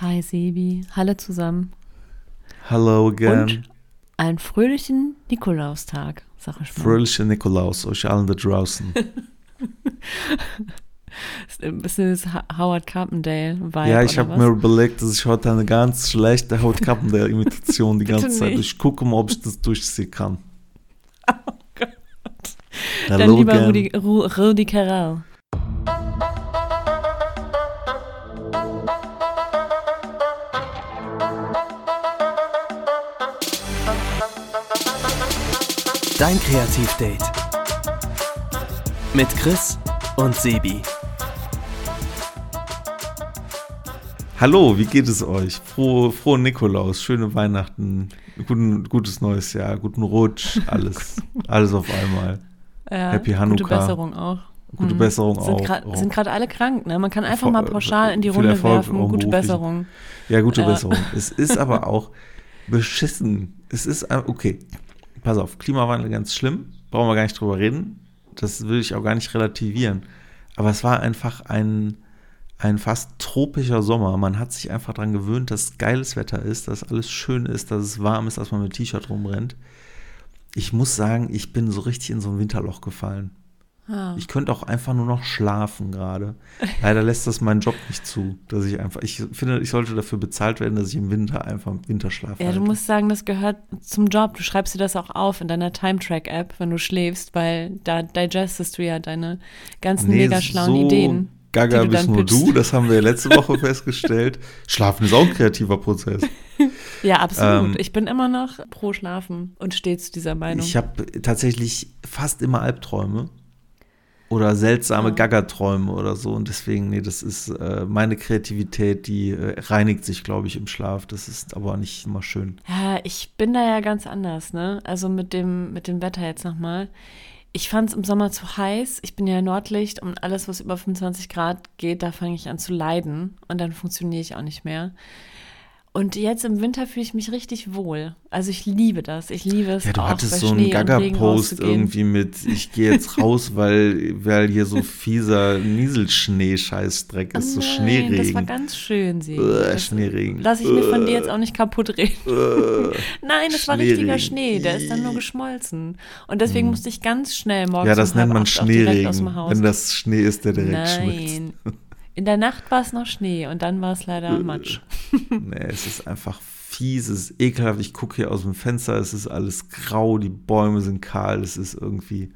Hi Sebi, hallo zusammen. Hello again. Und einen fröhlichen Nikolaustag, sag ich mal. Fröhliche Nikolaus, euch allen da draußen. Ist ein bisschen das Howard Carpendale-Vibe. ja, ich habe mir überlegt, dass ich heute eine ganz schlechte Haut Carpendale-Imitation die ganze Zeit. Ich gucke mal, ob ich das durchziehen kann. Oh Gott. Dann Hello lieber again. Rudi, Ru, Rudi Carell. Dein Kreativdate. Mit Chris und Sebi. Hallo, wie geht es euch? Frohe, frohe Nikolaus, schöne Weihnachten, guten, gutes neues Jahr, guten Rutsch, alles, alles auf einmal. Ja, Happy Gute Hanukkah. Besserung auch. Gute Mhm. Besserung sind auch. grad-. Sind gerade alle krank, ne? Man kann einfach mal pauschal in die Runde Erfolg werfen. Gute beruflichen. Besserung. Ja, gute Ja. Besserung. Es ist aber auch beschissen. Es ist, ein- okay, pass auf, Klimawandel ganz schlimm, brauchen wir gar nicht drüber reden. Das will ich auch gar nicht relativieren. Aber es war einfach ein, ein fast tropischer Sommer. Man hat sich einfach daran gewöhnt, dass geiles Wetter ist, dass alles schön ist, dass es warm ist, dass man mit T-Shirt rumrennt. Ich muss sagen, ich bin so richtig in so ein Winterloch gefallen. Ah. Ich könnte auch einfach nur noch schlafen gerade. Leider lässt das mein Job nicht zu, dass ich einfach, ich finde, ich sollte dafür bezahlt werden, dass ich im Winter einfach im Winterschlaf Ja, halte. du musst sagen, das gehört zum Job. Du schreibst dir das auch auf in deiner Time-Track-App, wenn du schläfst, weil da digestest du ja deine ganzen mega schlauen so Ideen. Gaga bist nur pitchst. du, das haben wir ja letzte Woche festgestellt. Schlafen ist auch ein kreativer Prozess. Ja, absolut. Ähm, ich bin immer noch pro Schlafen und stets dieser Meinung. Ich habe tatsächlich fast immer Albträume oder seltsame Ja. Gaga-Träume oder so und deswegen, nee, das ist äh, meine Kreativität, die äh, reinigt sich, glaube ich, im Schlaf. Das ist aber nicht immer schön. Ja, ich bin da ja ganz anders, ne? Also mit dem, mit dem Wetter jetzt nochmal. Ich fand es im Sommer zu heiß. Ich bin ja Nordlicht und alles, was über 25 Grad geht, da fange ich an zu leiden und dann funktioniere ich auch nicht mehr. Und jetzt im Winter fühle ich mich richtig wohl. Also ich liebe das. Ich liebe es Ja, du auch hattest so Schnee einen Gaga-Post irgendwie mit, ich gehe jetzt raus, weil, weil hier so fieser Nieselschnee-Scheißdreck ist, so Nein, Schneeregen. Das war ganz schön, sie. Äh, Schneeregen. Lass ich mir von dir jetzt auch nicht kaputt reden. Äh, Nein, das war richtiger. Schnee. Der ist dann nur geschmolzen. Und deswegen musste ich ganz schnell morgens ja, das nennt man Schneeregen, wenn das Schnee ist, der direkt schmilzt. In der Nacht war es noch Schnee und dann war es leider Äh. Matsch. Nee, es ist einfach fies, es ist ekelhaft. Ich gucke hier aus dem Fenster, es ist alles grau, die Bäume sind kahl, es ist irgendwie,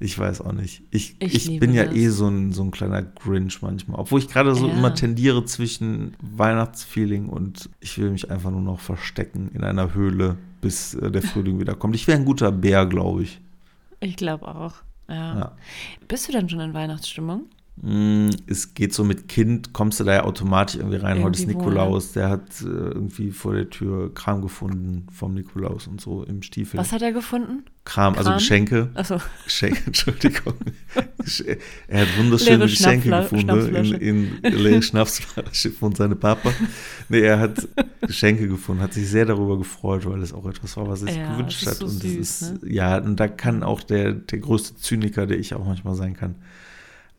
ich weiß auch nicht. Ich, Ich ich, bin ja das. eh so ein, so ein kleiner Grinch manchmal. Obwohl ich gerade so Ja. immer tendiere zwischen Weihnachtsfeeling und ich will mich einfach nur noch verstecken in einer Höhle, bis äh, der Frühling wieder kommt. Ich wäre ein guter Bär, glaube ich. Ich glaube auch. Ja. Ja. Bist du denn schon in Weihnachtsstimmung? Mm, Es geht so mit Kind, kommst du da ja automatisch irgendwie rein. Heute ist Irgendwie Nikolaus, der hat äh, irgendwie vor der Tür Kram gefunden vom Nikolaus und so im Stiefel. Was hat er gefunden? Kram, also Kram? Geschenke. Achso, Geschenke, Entschuldigung. Er hat wunderschöne Leere Geschenke gefunden Schnapsflasche. in, in leere Schnapsflasche von seinem Papa. Nee, er hat Geschenke gefunden, hat sich sehr darüber gefreut, weil es auch etwas war, was er sich Ja, gewünscht hat. so und süß, das ist, ne? ja, und da kann auch der, der größte Zyniker, der ich auch manchmal sein kann,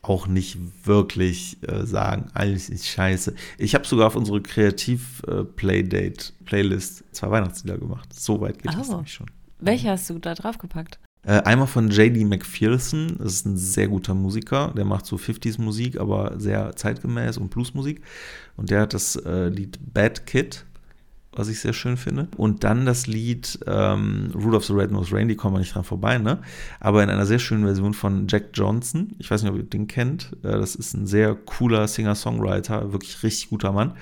auch nicht wirklich äh, sagen, alles ist scheiße. Ich habe sogar auf unsere Kreativ-Playdate-Playlist zwei Weihnachtslieder gemacht. So weit geht das Oh. nämlich schon. welche hast du da draufgepackt? Äh, einmal von J.D. McPherson, das ist ein sehr guter Musiker, der macht so 50s-Musik, aber sehr zeitgemäß und Bluesmusik. Und der hat das äh, Lied Bad Kid, was ich sehr schön finde. Und dann das Lied ähm, Rudolph the Red-Nosed Reindeer, kommen wir nicht dran vorbei, ne? Aber in einer sehr schönen Version von Jack Johnson. Ich weiß nicht, ob ihr den kennt. Äh, das ist ein sehr cooler Singer-Songwriter, wirklich richtig guter Mann.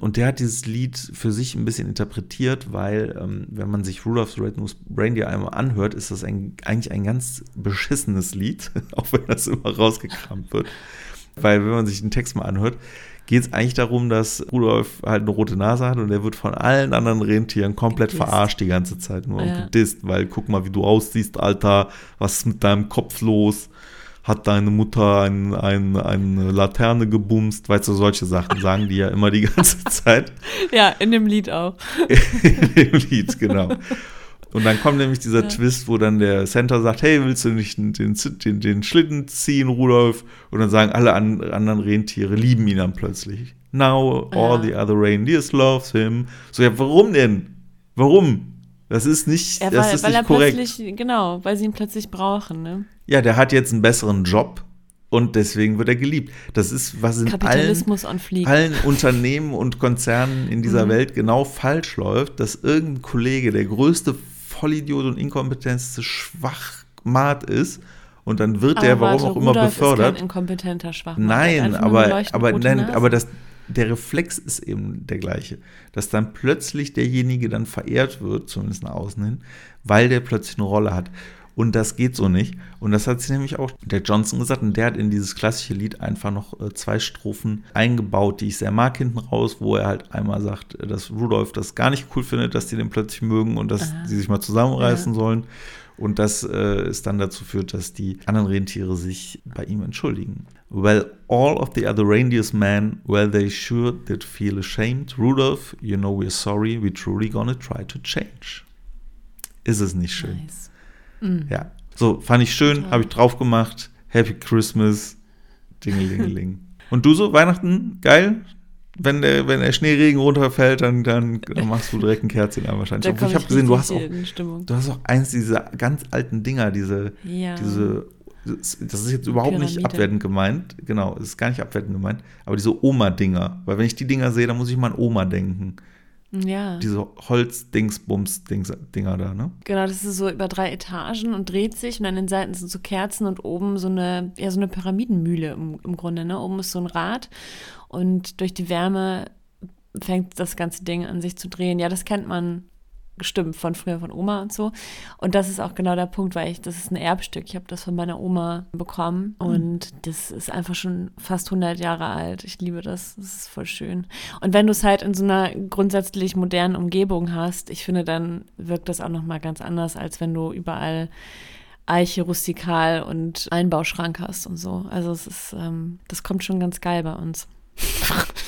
Und der hat dieses Lied für sich ein bisschen interpretiert, weil, ähm, wenn man sich Rudolph the Red-Nosed Reindeer einmal anhört, ist das ein, eigentlich ein ganz beschissenes Lied, auch wenn das immer rausgekramt wird. Weil, wenn man sich den Text mal anhört, geht es eigentlich darum, dass Rudolf halt eine rote Nase hat und er wird von allen anderen Rentieren komplett Gedisst. verarscht die ganze Zeit nur Ja. und gedisst, weil guck mal, wie du aussiehst, Alter, was ist mit deinem Kopf los? Hat deine Mutter ein, ein, eine Laterne gebumst? Weißt du, solche Sachen sagen die ja immer die ganze Zeit Ja, in dem Lied auch. im Lied, genau. Und dann kommt nämlich dieser Twist, wo dann der Center sagt, hey, willst du nicht den, den, den, Schlitten ziehen, Rudolf? Und dann sagen alle an, anderen Rentiere, lieben ihn dann plötzlich. Now all Ja. the other reindeers loves him. So, ja, warum denn? Warum? Das ist nicht, Ja, das weil, ist weil nicht er korrekt. plötzlich, genau, weil sie ihn plötzlich brauchen, ne? Ja, der hat jetzt einen besseren Job und deswegen wird er geliebt. Das ist, was in allen, allen Unternehmen und Konzernen in dieser Mhm. Welt genau falsch läuft, dass irgendein Kollege der größte Vollidiot und inkompetenteste Schwachmat ist und dann wird der, warum warte, auch immer, Rudolf Ist befördert. kein inkompetenter hat Nein, aber, aber, nein, aber das, der Reflex ist eben der gleiche. Dass dann plötzlich derjenige dann verehrt wird, zumindest nach außen hin, weil der plötzlich eine Rolle hat. Und das geht so nicht. Und das hat sich nämlich auch der Johnson gesagt. Und der hat in dieses klassische Lied einfach noch äh, zwei Strophen eingebaut, die ich sehr mag hinten raus, wo er halt einmal sagt, äh, dass Rudolf das gar nicht cool findet, dass die den plötzlich mögen und dass Aha. die sich mal zusammenreißen sollen. Und das äh, es dann dazu führt, dass die anderen Rentiere sich bei ihm entschuldigen. Well, all of the other reindeers man, well, they sure did feel ashamed. Rudolph, you know we're sorry, we truly gonna try to change. Ist es nicht schön? Nice. Mhm. Ja. So, fand ich schön, habe ich drauf gemacht. Happy Christmas. Dingelingeling. Und du so, Weihnachten, geil? Wenn der, wenn der Schneeregen runterfällt, dann, dann, dann machst du direkt ein Kerzchen an wahrscheinlich. Ich habe gesehen, du hast, auch, du hast auch eins dieser ganz alten Dinger, diese, Ja. diese, das ist jetzt überhaupt nicht Pyramide. abwertend gemeint. Genau, es ist gar nicht abwertend gemeint. Aber diese Oma-Dinger. Weil wenn ich die Dinger sehe, dann muss ich mal an Oma denken. Ja. Diese Holz-Dingsbums-Dinger da, ne? Genau, das ist so über drei Etagen und dreht sich und an den Seiten sind so Kerzen und oben so eine, ja, so eine Pyramidenmühle im, im Grunde, ne? Oben ist so ein Rad und durch die Wärme fängt das ganze Ding an sich zu drehen. Ja, das kennt man gestimmt von früher von Oma und so. Und das ist auch genau der Punkt, weil ich, das ist ein Erbstück. Ich habe das von meiner Oma bekommen und das ist einfach schon fast 100 Jahre alt. Ich liebe das. Das ist voll schön. Und wenn du es halt in so einer grundsätzlich modernen Umgebung hast, ich finde, dann wirkt das auch nochmal ganz anders, als wenn du überall Eiche, rustikal und Einbauschrank hast und so. Also es ist, ähm, das kommt schon ganz geil bei uns.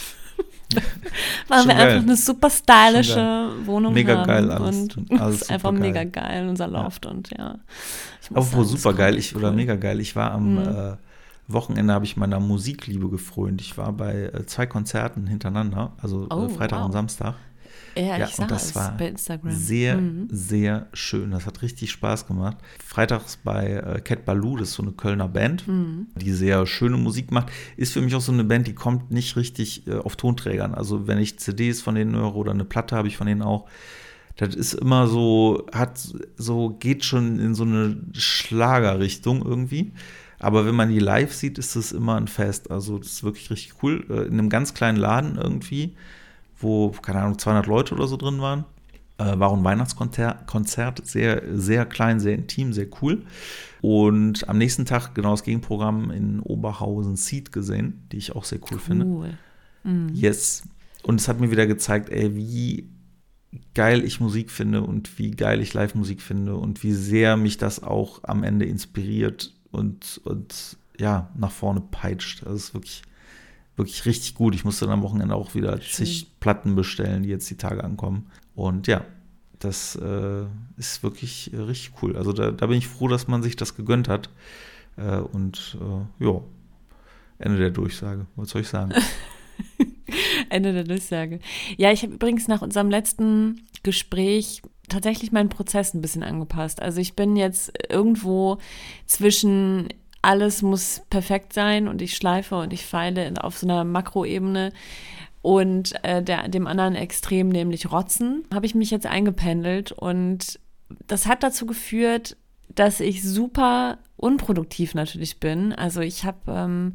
Weil Schon wir geil. einfach eine super stylische Wohnung Mega haben. geil alles. Und Alles es ist einfach super mega geil. geil, unser Loft und ja. Ich muss Apropos super geil, ich, oder cool. mega geil. Ich war am Mhm. äh, Wochenende, habe ich meiner Musikliebe gefrönt. Ich war bei äh, zwei Konzerten hintereinander, also Oh, äh, Freitag wow. und Samstag. Ja, Ja, ich sah das es war bei Instagram. Sehr, Mhm. sehr schön. Das hat richtig Spaß gemacht. Freitags bei äh, Cat Baloo, das ist so eine Kölner Band, Mhm. die sehr schöne Musik macht. Ist für mich auch so eine Band, die kommt nicht richtig äh, auf Tonträgern. Also wenn ich CDs von denen höre oder eine Platte habe ich von denen auch, das ist immer so, hat so, geht schon in so eine Schlagerrichtung irgendwie. Aber wenn man die live sieht, ist es immer ein Fest. Also das ist wirklich richtig cool. Äh, In einem ganz kleinen Laden irgendwie, wo, keine Ahnung, 200 Leute oder so drin waren. Äh, war ein Weihnachtskonzert, Konzert, sehr, sehr klein, sehr intim, sehr cool. Und am nächsten Tag genau das Gegenprogramm in Oberhausen Seed gesehen, die ich auch sehr cool finde. Cool. Mhm. Yes. Und es hat mir wieder gezeigt, ey, wie geil ich Musik finde und wie geil ich Live-Musik finde und wie sehr mich das auch am Ende inspiriert und, und ja, nach vorne peitscht. Das ist wirklich, wirklich richtig gut. Ich musste dann am Wochenende auch wieder Schön. zig Platten bestellen, die jetzt die Tage ankommen. Und ja, das äh, ist wirklich äh, richtig cool. Also da, da bin ich froh, dass man sich das gegönnt hat. Äh, und äh, ja, Ende der Durchsage. Was soll ich sagen? Ende der Durchsage. Ja, ich habe übrigens nach unserem letzten Gespräch tatsächlich meinen Prozess ein bisschen angepasst. Also ich bin jetzt irgendwo zwischen alles muss perfekt sein und ich schleife und ich feile auf so einer Makroebene und äh, der, dem anderen Extrem, nämlich Rotzen, habe ich mich jetzt eingependelt und das hat dazu geführt, dass ich super unproduktiv natürlich bin. Also ich habe ähm,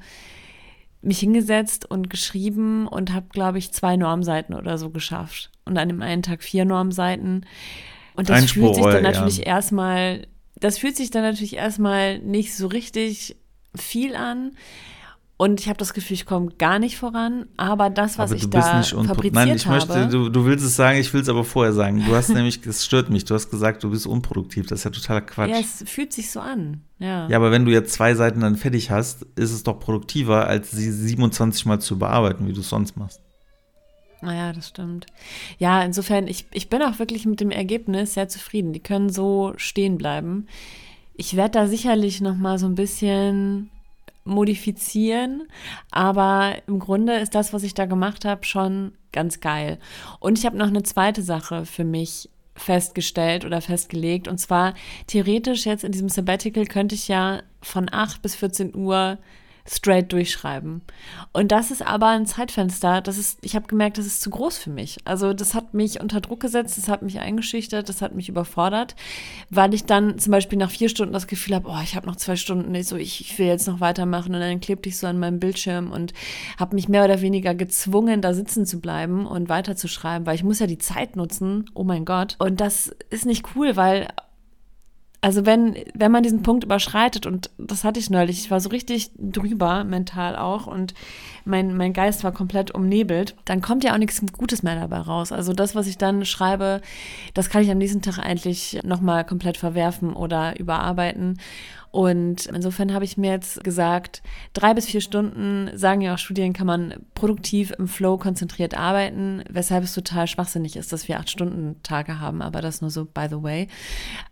mich hingesetzt und geschrieben und habe, glaube ich, zwei Normseiten oder so geschafft. Und an dem einen Tag vier Normseiten. Und das Einspruch, fühlt sich dann ja. natürlich erstmal, das fühlt sich dann natürlich erstmal nicht so richtig viel an. Und ich habe das Gefühl, ich komme gar nicht voran. Aber das, was aber ich da fabriziert Nein, ich habe, möchte, du, du willst es sagen, ich will es aber vorher sagen. Du hast nämlich, das stört mich, du hast gesagt, du bist unproduktiv. Das ist ja totaler Quatsch. ja, es fühlt sich so an. Ja. Ja, aber wenn du jetzt zwei Seiten dann fertig hast, ist es doch produktiver, als sie 27 Mal zu bearbeiten, wie du es sonst machst. Naja, das stimmt. Ja, insofern, ich, ich bin auch wirklich mit dem Ergebnis sehr zufrieden. Die können so stehen bleiben. Ich werde da sicherlich noch mal so ein bisschen modifizieren, aber im Grunde ist das, was ich da gemacht habe, schon ganz geil. Und ich habe noch eine zweite Sache für mich festgestellt oder festgelegt. Und zwar theoretisch jetzt in diesem Sabbatical könnte ich ja von 8 bis 14 Uhr straight durchschreiben. Und das ist aber ein Zeitfenster, das ist, ich habe gemerkt, das ist zu groß für mich. Also das hat mich unter Druck gesetzt, das hat mich eingeschüchtert, das hat mich überfordert, weil ich dann zum Beispiel nach vier Stunden das Gefühl habe, oh, ich habe noch zwei Stunden, ich, so, ich, ich will jetzt noch weitermachen und dann klebte ich so an meinem Bildschirm und habe mich mehr oder weniger gezwungen, da sitzen zu bleiben und weiterzuschreiben, weil ich muss ja die Zeit nutzen, oh mein Gott. Und das ist nicht cool, weil also wenn, wenn man diesen Punkt überschreitet, und das hatte ich neulich, ich war so richtig drüber, mental auch, und mein, mein Geist war komplett umnebelt, dann kommt ja auch nichts Gutes mehr dabei raus. Also das, was ich dann schreibe, das kann ich am nächsten Tag eigentlich nochmal komplett verwerfen oder überarbeiten. Und insofern habe ich mir jetzt gesagt, drei bis vier Stunden, sagen ja auch Studien, kann man produktiv im Flow konzentriert arbeiten, weshalb es total schwachsinnig ist, dass wir acht Stunden Tage haben, aber das nur so by the way.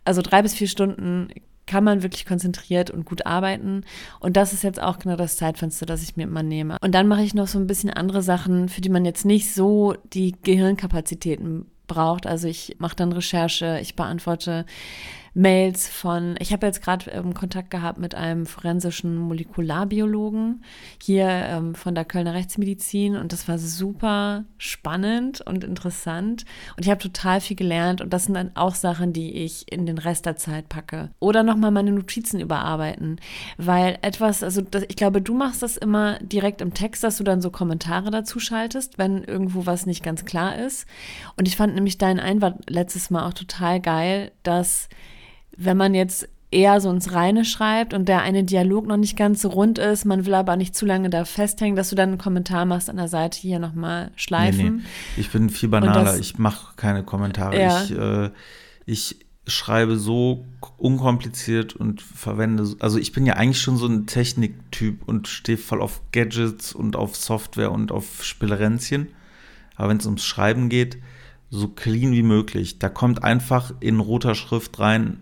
Also drei bis vier Stunden kann man wirklich konzentriert und gut arbeiten. Und das ist jetzt auch genau das Zeitfenster, das ich mir immer nehme. Und dann mache ich noch so ein bisschen andere Sachen, für die man jetzt nicht so die Gehirnkapazitäten braucht. Also ich mache dann Recherche, ich beantworte Mails von, ich habe jetzt gerade ähm, Kontakt gehabt mit einem forensischen Molekularbiologen hier ähm, von der Kölner Rechtsmedizin und das war super spannend und interessant und ich habe total viel gelernt und das sind dann auch Sachen, die ich in den Rest der Zeit packe. Oder nochmal meine Notizen überarbeiten, weil etwas, also das, ich glaube, du machst das immer direkt im Text, dass du dann so Kommentare dazu schaltest, wenn irgendwo was nicht ganz klar ist. Und ich fand nämlich deinen Einwand letztes Mal auch total geil, dass wenn man jetzt eher so ins Reine schreibt und der eine Dialog noch nicht ganz so rund ist, man will aber nicht zu lange da festhängen, dass du dann einen Kommentar machst an der Seite hier nochmal schleifen. Nee, nee. Ich bin viel banaler, das, ich mache keine Kommentare. Ja. Ich, äh, ich schreibe so unkompliziert und verwende, also ich bin ja eigentlich schon so ein Techniktyp und stehe voll auf Gadgets und auf Software und auf Spielerenzchen. Aber wenn es ums Schreiben geht, so clean wie möglich. Da kommt einfach in roter Schrift rein,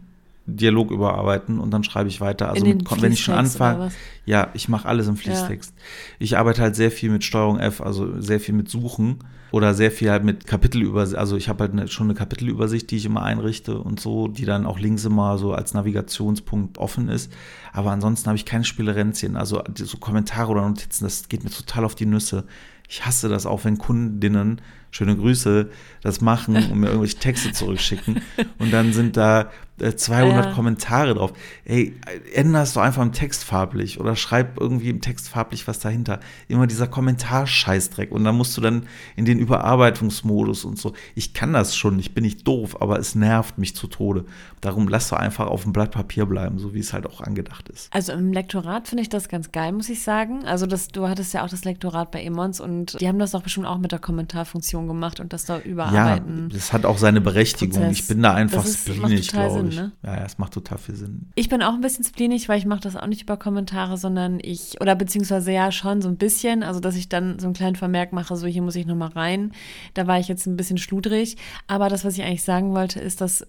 Dialog überarbeiten und dann schreibe ich weiter. Also mit, wenn ich schon anfange, ja, ich mache alles im Fließtext. Ja. Ich arbeite halt sehr viel mit Steuerung F, also sehr viel mit Suchen oder sehr viel halt mit Kapitelübersicht. Also ich habe halt eine, schon eine Kapitelübersicht, die ich immer einrichte und so, die dann auch links immer so als Navigationspunkt offen ist. Aber ansonsten habe ich keine Spielerenzchen, also so Kommentare oder Notizen, das geht mir total auf die Nüsse. Ich hasse das auch, wenn Kundinnen schöne Grüße, das machen und mir irgendwelche Texte zurückschicken. Und dann sind da 200 äh, Kommentare drauf. Ey, änderst du einfach im Text farblich oder schreib irgendwie im Text farblich was dahinter. Immer dieser Kommentarscheißdreck. Und dann musst du dann in den Überarbeitungsmodus und so. Ich kann das schon, ich bin nicht doof, aber es nervt mich zu Tode. Darum lass du einfach auf dem Blatt Papier bleiben, so wie es halt auch angedacht ist. Also im Lektorat finde ich das ganz geil, muss ich sagen. Also das, du hattest ja auch das Lektorat bei Emons und die haben das doch bestimmt auch mit der Kommentarfunktion gemacht und das da überarbeiten. Ja, das hat auch seine Berechtigung. Prozess. Ich bin da einfach spleenig, glaube ich. Ne? Ja, ja, es macht total viel Sinn. Ich bin auch ein bisschen spleenig, weil ich mache das auch nicht über Kommentare, sondern ich, oder beziehungsweise ja schon so ein bisschen, also dass ich dann so einen kleinen Vermerk mache, so hier muss ich nochmal rein. Da war ich jetzt ein bisschen schludrig. Aber das, was ich eigentlich sagen wollte, ist, dass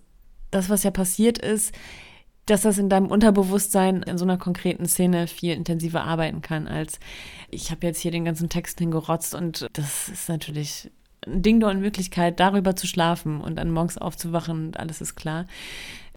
das, was ja passiert ist, dass das in deinem Unterbewusstsein in so einer konkreten Szene viel intensiver arbeiten kann, als ich habe jetzt hier den ganzen Text hingerotzt und das ist natürlich ein Ding der Unmöglichkeit, darüber zu schlafen und dann morgens aufzuwachen und alles ist klar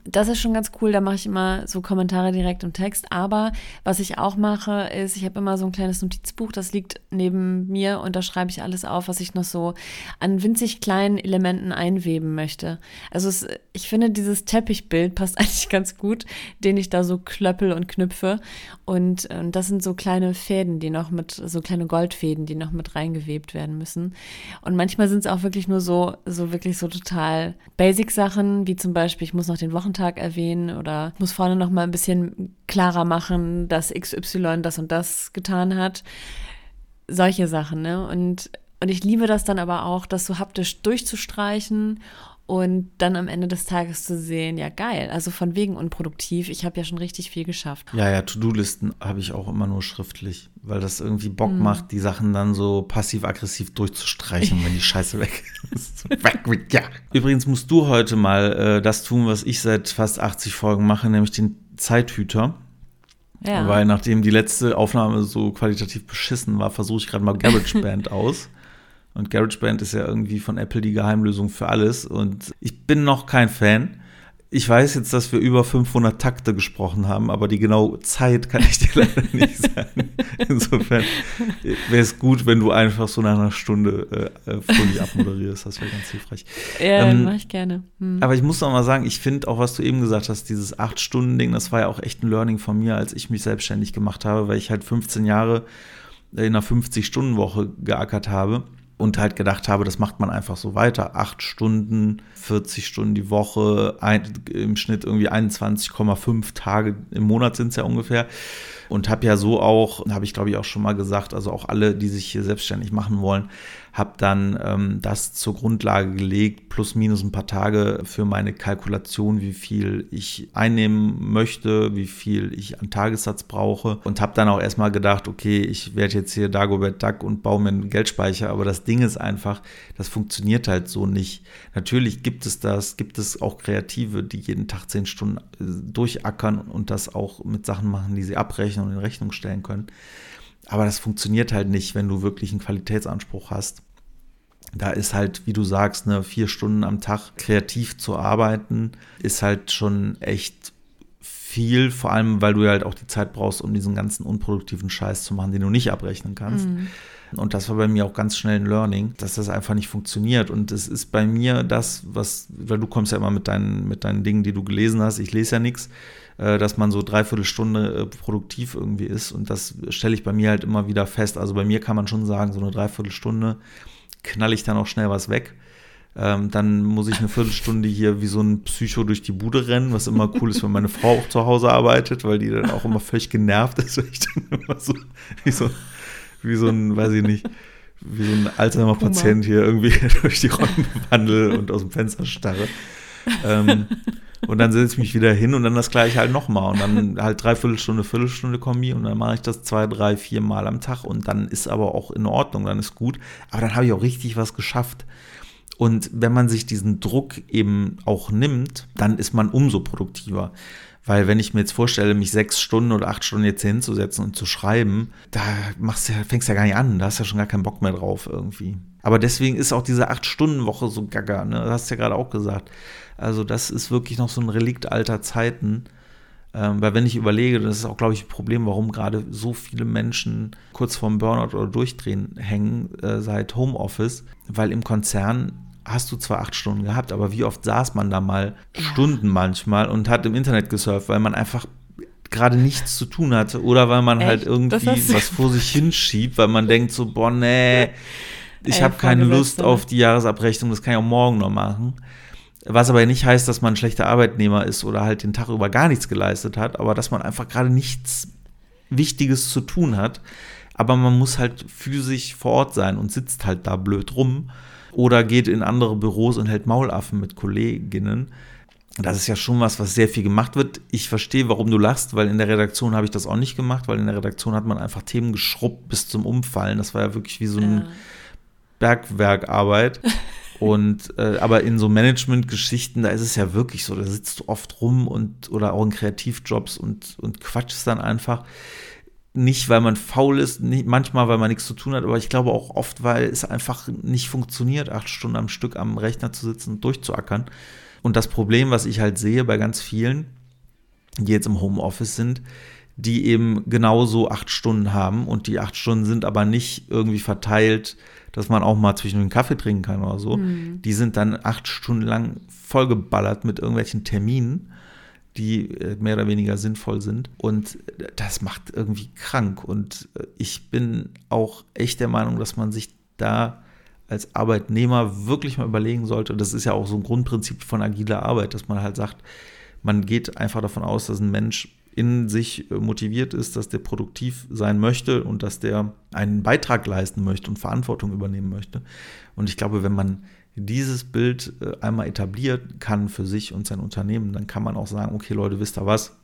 das ist schon ganz cool. Da mache ich immer so Kommentare direkt im Text. Aber was ich auch mache, ist, ich habe immer so ein kleines Notizbuch, das liegt neben mir und da schreibe ich alles auf, was ich noch so an winzig kleinen Elementen einweben möchte. Also es, ich finde, dieses Teppichbild passt eigentlich ganz gut, den ich da so klöppel und knüpfe. Und, und das sind so kleine Fäden, die noch mit, so kleine Goldfäden, die noch mit reingewebt werden müssen. Und manchmal sind es auch wirklich nur so, so wirklich so total Basic-Sachen, wie zum Beispiel, ich muss noch den Wochen Wochentag erwähnen oder muss vorne noch mal ein bisschen klarer machen, dass XY das und das getan hat. Solche Sachen, ne? Und, und ich liebe das dann aber auch, das so haptisch durchzustreichen und dann am Ende des Tages zu sehen, ja geil, also von wegen unproduktiv, ich habe ja schon richtig viel geschafft. Ja, ja, To-Do-Listen habe ich auch immer nur schriftlich, weil das irgendwie Bock mhm. macht, die Sachen dann so passiv-aggressiv durchzustreichen, wenn die Scheiße weg ist. weg, ja. Übrigens musst du heute mal äh, das tun, was ich seit fast 80 Folgen mache, nämlich den Zeithüter. Ja. Weil nachdem die letzte Aufnahme so qualitativ beschissen war, versuche ich gerade mal GarageBand aus. Und GarageBand ist ja irgendwie von Apple die Geheimlösung für alles. Und ich bin noch kein Fan. Ich weiß jetzt, dass wir über 500 Takte gesprochen haben, aber die genaue Zeit kann ich dir leider nicht sagen. Insofern wäre es gut, wenn du einfach so nach einer Stunde äh, äh fröhlich abmoderierst. Das wäre ganz hilfreich. Ja, ähm, mache ich gerne. Hm. Aber ich muss noch mal sagen, ich finde auch, was du eben gesagt hast, dieses 8-Stunden-Ding, das war ja auch echt ein Learning von mir, als ich mich selbstständig gemacht habe, weil ich halt 15 Jahre in einer 50-Stunden-Woche geackert habe und halt gedacht habe, das macht man einfach so weiter. Acht Stunden, 40 Stunden die Woche, ein, im Schnitt irgendwie 21,5 Tage im Monat sind es ja ungefähr. Und habe ja so auch, habe ich glaube ich auch schon mal gesagt, also auch alle, die sich hier selbstständig machen wollen, habe dann ähm, das zur Grundlage gelegt, plus minus ein paar Tage für meine Kalkulation, wie viel ich einnehmen möchte, wie viel ich an Tagessatz brauche. Und habe dann auch erstmal gedacht, okay, ich werde jetzt hier Dagobert Duck und baue mir einen Geldspeicher, aber das Ding ist einfach, das funktioniert halt so nicht. Natürlich gibt es das, gibt es auch Kreative, die jeden Tag zehn Stunden äh, durchackern und das auch mit Sachen machen, die sie abrechnen und in Rechnung stellen können. Aber das funktioniert halt nicht, wenn du wirklich einen Qualitätsanspruch hast. Da ist halt, wie du sagst, ne, vier Stunden am Tag kreativ zu arbeiten, ist halt schon echt viel, vor allem, weil du halt auch die Zeit brauchst, um diesen ganzen unproduktiven Scheiß zu machen, den du nicht abrechnen kannst. Mhm. Und das war bei mir auch ganz schnell ein Learning, dass das einfach nicht funktioniert. Und es ist bei mir das, was, weil du kommst ja immer mit deinen, mit deinen Dingen, die du gelesen hast, ich lese ja nichts, dass man so dreiviertel Stunde äh, produktiv irgendwie ist. Und das stelle ich bei mir halt immer wieder fest. Also bei mir kann man schon sagen, so eine Dreiviertelstunde knall ich dann auch schnell was weg. Ähm, dann muss ich eine Viertelstunde hier wie so ein Psycho durch die Bude rennen, was immer cool ist, wenn meine Frau auch zu Hause arbeitet, weil die dann auch immer völlig genervt ist, weil ich dann immer so wie so, wie so ein, weiß ich nicht, wie so ein Alzheimer-Patient hier irgendwie durch die Räume wandel und aus dem Fenster starre. Ähm, und dann setze ich mich wieder hin und dann das gleiche halt nochmal. Und dann halt dreiviertel Stunde, Viertelstunde Kombi und dann mache ich das zwei, drei, vier Mal am Tag. Und dann ist aber auch in Ordnung, dann ist gut. Aber dann habe ich auch richtig was geschafft. Und wenn man sich diesen Druck eben auch nimmt, dann ist man umso produktiver. Weil wenn ich mir jetzt vorstelle, mich sechs Stunden oder acht Stunden jetzt hinzusetzen und zu schreiben, da machst du, fängst du ja gar nicht an, da hast du ja schon gar keinen Bock mehr drauf irgendwie. Aber deswegen ist auch diese Acht-Stunden-Woche so gaga, ne? Das hast du ja gerade auch gesagt. Also das ist wirklich noch so ein Relikt alter Zeiten. Ähm, weil wenn ich überlege, das ist auch, glaube ich, ein Problem, warum gerade so viele Menschen kurz vorm Burnout oder Durchdrehen hängen äh, seit Homeoffice, weil im Konzern hast du zwar acht Stunden gehabt, aber wie oft saß man da mal ja. Stunden manchmal und hat im Internet gesurft, weil man einfach gerade nichts zu tun hatte oder weil man halt Echt? halt irgendwie was vor sich hinschiebt, weil man denkt so, boah, nee, ich habe keine Lust auf die Jahresabrechnung, das kann ich auch morgen noch machen. Was aber nicht heißt, dass man ein schlechter Arbeitnehmer ist oder halt den Tag über gar nichts geleistet hat, aber dass man einfach gerade nichts Wichtiges zu tun hat. Aber man muss halt physisch vor Ort sein und sitzt halt da blöd rum oder geht in andere Büros und hält Maulaffen mit Kolleginnen. Das ist ja schon was, was sehr viel gemacht wird. Ich verstehe, warum du lachst, weil in der Redaktion habe ich das auch nicht gemacht, weil in der Redaktion hat man einfach Themen geschrubbt bis zum Umfallen. Das war ja wirklich wie so ein ja. Bergwerkarbeit. Und äh, aber in so Management-Geschichten, da ist es ja wirklich so, da sitzt du oft rum und oder auch in Kreativjobs und, und quatschst dann einfach nicht, weil man faul ist, nicht, manchmal, weil man nichts zu tun hat, aber ich glaube auch oft, weil es einfach nicht funktioniert, acht Stunden am Stück am Rechner zu sitzen und durchzuackern. Und das Problem, was ich halt sehe bei ganz vielen, die jetzt im Homeoffice sind, die eben genauso acht Stunden haben und die acht Stunden sind aber nicht irgendwie verteilt, dass man auch mal zwischen den Kaffee trinken kann oder so. Mhm. Die sind dann acht Stunden lang vollgeballert mit irgendwelchen Terminen die äh, mehr oder weniger sinnvoll sind. Und das macht irgendwie krank. Und äh, ich bin auch echt der Meinung, dass man sich da als Arbeitnehmer wirklich mal überlegen sollte. Das ist ja auch so ein Grundprinzip von agiler Arbeit, dass man halt sagt, man geht einfach davon aus, dass ein Mensch in sich äh, motiviert ist, dass der produktiv sein möchte und dass der einen Beitrag leisten möchte und Verantwortung übernehmen möchte. Und ich glaube, wenn man dieses Bild äh, einmal etabliert kann für sich und sein Unternehmen, dann kann man auch sagen, okay Leute, wisst ihr was?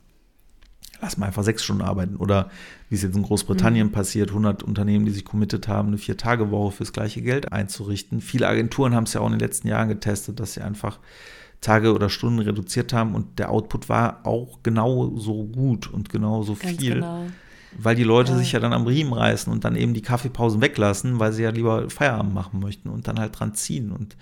Lass mal einfach sechs Stunden arbeiten. Oder wie es jetzt in Großbritannien mhm. passiert, 100 Unternehmen, die sich committed haben, eine Vier-Tage-Woche fürs gleiche Geld einzurichten. Viele Agenturen haben es ja auch in den letzten Jahren getestet, dass sie einfach Tage oder Stunden reduziert haben und der Output war auch genauso gut und genauso Ganz viel. genau. Weil die Leute sich ja dann am Riemen reißen und dann eben die Kaffeepausen weglassen, weil sie ja lieber Feierabend machen möchten und dann halt dran ziehen. Und,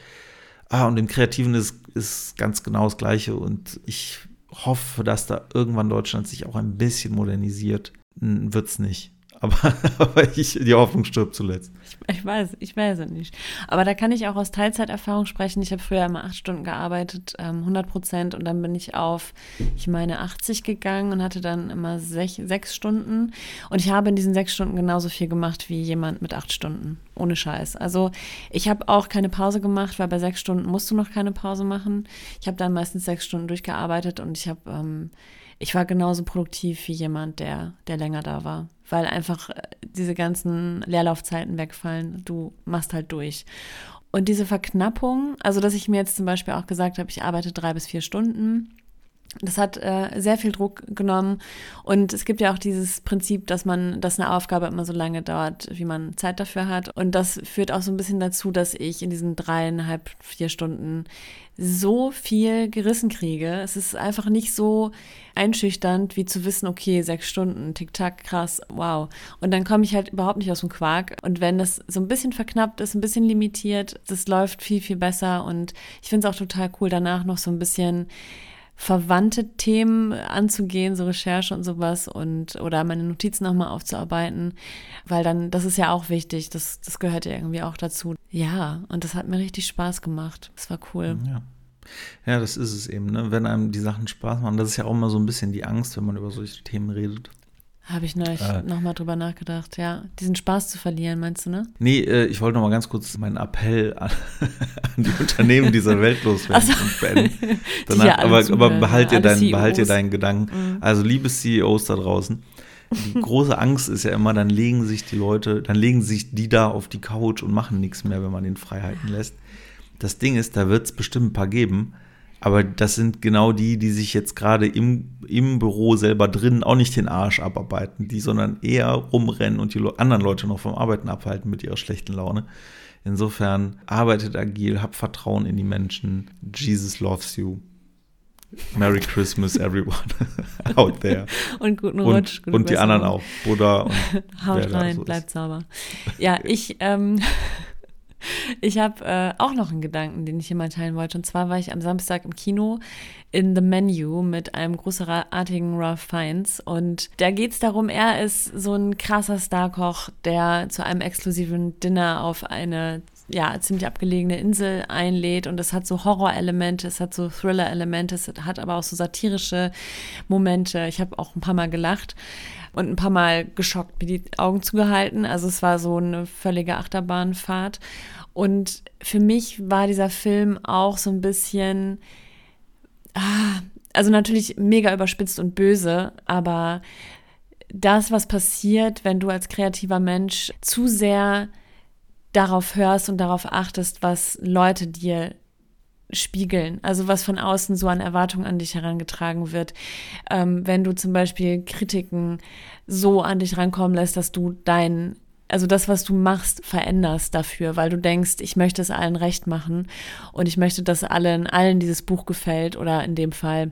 ah, und im Kreativen ist, ist ganz genau das Gleiche. Und ich hoffe, dass da irgendwann Deutschland sich auch ein bisschen modernisiert. Hm, Wird's nicht. Aber, aber ich, die Hoffnung stirbt zuletzt. Ich weiß, ich weiß es nicht. Aber da kann ich auch aus Teilzeiterfahrung sprechen. Ich habe früher immer acht Stunden gearbeitet, ähm, 100 Prozent, und dann bin ich auf, ich meine, 80 gegangen und hatte dann immer sech, sechs Stunden. Und ich habe in diesen sechs Stunden genauso viel gemacht wie jemand mit acht Stunden. Ohne Scheiß. Also ich habe auch keine Pause gemacht, weil bei sechs Stunden musst du noch keine Pause machen. Ich habe dann meistens sechs Stunden durchgearbeitet und ich habe, ähm, ich war genauso produktiv wie jemand, der, der länger da war. Weil einfach äh, diese ganzen Leerlaufzeiten wegfallen. Du machst halt durch. Und diese Verknappung, also dass ich mir jetzt zum Beispiel auch gesagt habe, ich arbeite drei bis vier Stunden, das hat äh, sehr viel Druck genommen. Und es gibt ja auch dieses Prinzip, dass man, dass eine Aufgabe immer so lange dauert, wie man Zeit dafür hat. Und das führt auch so ein bisschen dazu, dass ich in diesen dreieinhalb, vier Stunden so viel gerissen kriege. Es ist einfach nicht so einschüchternd, wie zu wissen, okay, sechs Stunden, tick-tack, krass, wow. Und dann komme ich halt überhaupt nicht aus dem Quark. Und wenn das so ein bisschen verknappt ist, ein bisschen limitiert, das läuft viel, viel besser. Und ich finde es auch total cool, danach noch so ein bisschen verwandte Themen anzugehen, so Recherche und sowas und oder meine Notizen nochmal aufzuarbeiten, weil dann, das ist ja auch wichtig, das, das gehört ja irgendwie auch dazu. Ja, und das hat mir richtig Spaß gemacht. Das war cool. Ja. Ja, das ist es eben, ne? wenn einem die Sachen Spaß machen. Das ist ja auch immer so ein bisschen die Angst, wenn man über solche Themen redet. Habe ich neulich Äh. nochmal drüber nachgedacht, ja. Diesen Spaß zu verlieren, meinst du, ne? Nee, äh, ich wollte noch mal ganz kurz meinen Appell an, an die Unternehmen dieser Welt loswerden so. und beenden. Danach, ja aber, aber behalt, dir alle deinen, behalt dir CEOs. deinen Gedanken. Mhm. Also, liebe CEOs da draußen, die große Angst ist ja immer, dann legen sich die Leute, dann legen sich die da auf die Couch und machen nichts mehr, wenn man den Freiheiten lässt. Das Ding ist, da wird es bestimmt ein paar geben, aber das sind genau die, die sich jetzt gerade im, im Büro selber drin auch nicht den Arsch abarbeiten, die, sondern eher rumrennen und die anderen Leute noch vom Arbeiten abhalten mit ihrer schlechten Laune. Insofern arbeitet agil, habt Vertrauen in die Menschen. Jesus loves you. Merry Christmas, everyone out there. Und guten Rutsch. Und, gute und die anderen auch. Buddha und Haut rein, so bleibt sauber. Ja, ich, ähm, ich habe äh, auch noch einen Gedanken, den ich hier mal teilen wollte. Und zwar war ich am Samstag im Kino in The Menu mit einem großartigen Ralph Fiennes. Und da geht es darum, er ist so ein krasser Starkoch, der zu einem exklusiven Dinner auf eine ja, ziemlich abgelegene Insel einlädt und es hat so Horrorelemente, es hat so Thriller-Elemente, es hat aber auch so satirische Momente. Ich habe auch ein paar Mal gelacht und ein paar Mal geschockt, mir die Augen zugehalten. Also es war so eine völlige Achterbahnfahrt. Und für mich war dieser Film auch so ein bisschen, ah, also natürlich mega überspitzt und böse, aber das, was passiert, wenn du als kreativer Mensch zu sehr darauf hörst und darauf achtest, was Leute dir spiegeln, also was von außen so an Erwartungen an dich herangetragen wird. Ähm, wenn du zum Beispiel Kritiken so an dich rankommen lässt, dass du dein, also das, was du machst, veränderst dafür, weil du denkst, ich möchte es allen recht machen und ich möchte, dass allen, allen dieses Buch gefällt oder in dem Fall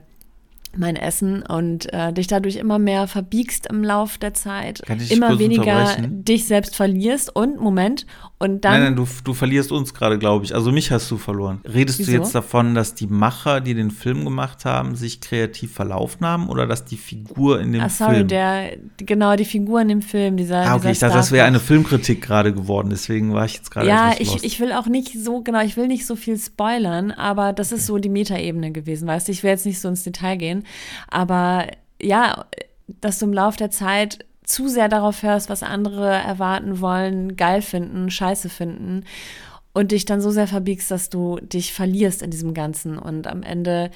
mein Essen und äh, dich dadurch immer mehr verbiegst im Lauf der Zeit, Kann ich dich immer weniger dich selbst verlierst und Moment und dann nein, nein, du, du verlierst uns gerade, glaube ich. Also mich hast du verloren. Redest Wieso? du jetzt davon, dass die Macher, die den Film gemacht haben, sich kreativ verlaufen haben oder dass die Figur in dem Ah, sorry, Film. der, genau, die Figur in dem Film, dieser. ah, okay, dieser ich dachte, das wäre eine. Filmkritik gerade geworden, deswegen war ich jetzt gerade Ja, ich, lost. ich will auch nicht so, genau, ich will nicht so viel spoilern, aber das ist so die Metaebene gewesen, weißt du, ich will jetzt nicht so ins Detail gehen, aber ja, dass du im Lauf der Zeit zu sehr darauf hörst, was andere erwarten wollen, geil finden, scheiße finden und dich dann so sehr verbiegst, dass du dich verlierst in diesem Ganzen und am Ende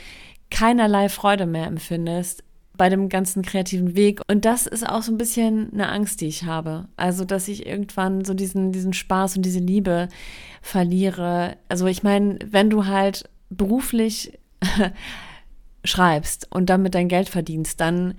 keinerlei Freude mehr empfindest bei dem ganzen kreativen Weg. Und das ist auch so ein bisschen eine Angst, die ich habe. Also, dass ich irgendwann so diesen, diesen Spaß und diese Liebe verliere. Also, ich meine, wenn du halt beruflich schreibst und damit dein Geld verdienst, dann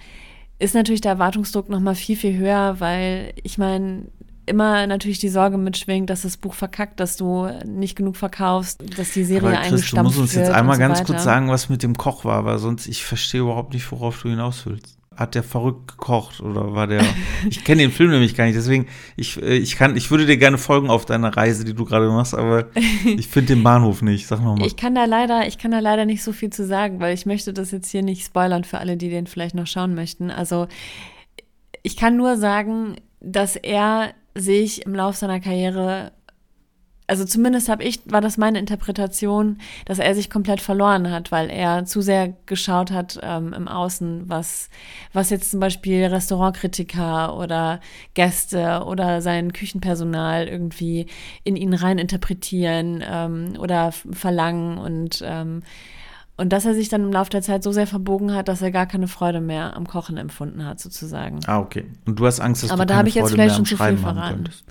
ist natürlich der Erwartungsdruck noch mal viel, viel höher, weil ich meine, immer natürlich die Sorge mitschwingt, dass das Buch verkackt, dass du nicht genug verkaufst, dass die Serie Aber Chris, eingestampft du musst uns jetzt wird einmal so ganz weiter. kurz sagen, was mit dem Koch war, weil sonst ich verstehe überhaupt nicht, worauf du hinaus willst. Hat der verrückt gekocht oder war der? ich kenne den Film nämlich gar nicht, deswegen ich, äh, ich kann, ich würde dir gerne folgen auf deiner Reise, die du gerade machst, aber ich finde den Bahnhof nicht. Sag nochmal. Ich kann da leider, ich kann da leider nicht so viel zu sagen, weil ich möchte das jetzt hier nicht spoilern für alle, die den vielleicht noch schauen möchten. Also ich kann nur sagen, dass er sich im Lauf seiner Karriere also zumindest habe ich, war das meine Interpretation, dass er sich komplett verloren hat, weil er zu sehr geschaut hat ähm, im Außen, was, was jetzt zum Beispiel Restaurantkritiker oder Gäste oder sein Küchenpersonal irgendwie in ihn rein interpretieren ähm, oder verlangen und ähm, und dass er sich dann im Laufe der Zeit so sehr verbogen hat, dass er gar keine Freude mehr am Kochen empfunden hat, sozusagen. ah, okay. Und du hast Angst, dass Aber du da keine habe ich jetzt Freude vielleicht mehr schon am zu viel Schreiben haben verraten. könntest.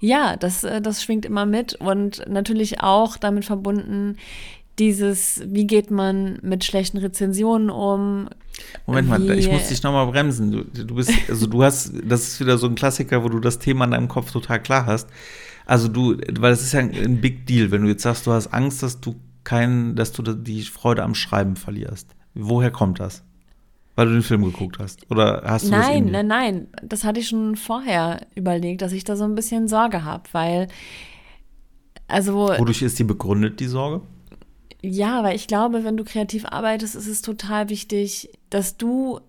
Ja, das, äh, das schwingt immer mit und natürlich auch damit verbunden, dieses, wie geht man mit schlechten Rezensionen um? Moment mal, ich muss dich nochmal bremsen. Du, du bist, also du hast, das ist wieder so ein Klassiker, wo du das Thema in deinem Kopf total klar hast. Also du, weil das ist ja ein Big Deal, wenn du jetzt sagst, du hast Angst, dass du keinen, dass du die Freude am Schreiben verlierst. Woher kommt das? Weil du den Film geguckt hast? Oder hast du Nein, nein, nein. Das hatte ich schon vorher überlegt, dass ich da so ein bisschen Sorge habe, weil, also Wodurch ist die begründet, die Sorge? Ja, weil ich glaube, wenn du kreativ arbeitest, ist es total wichtig, dass du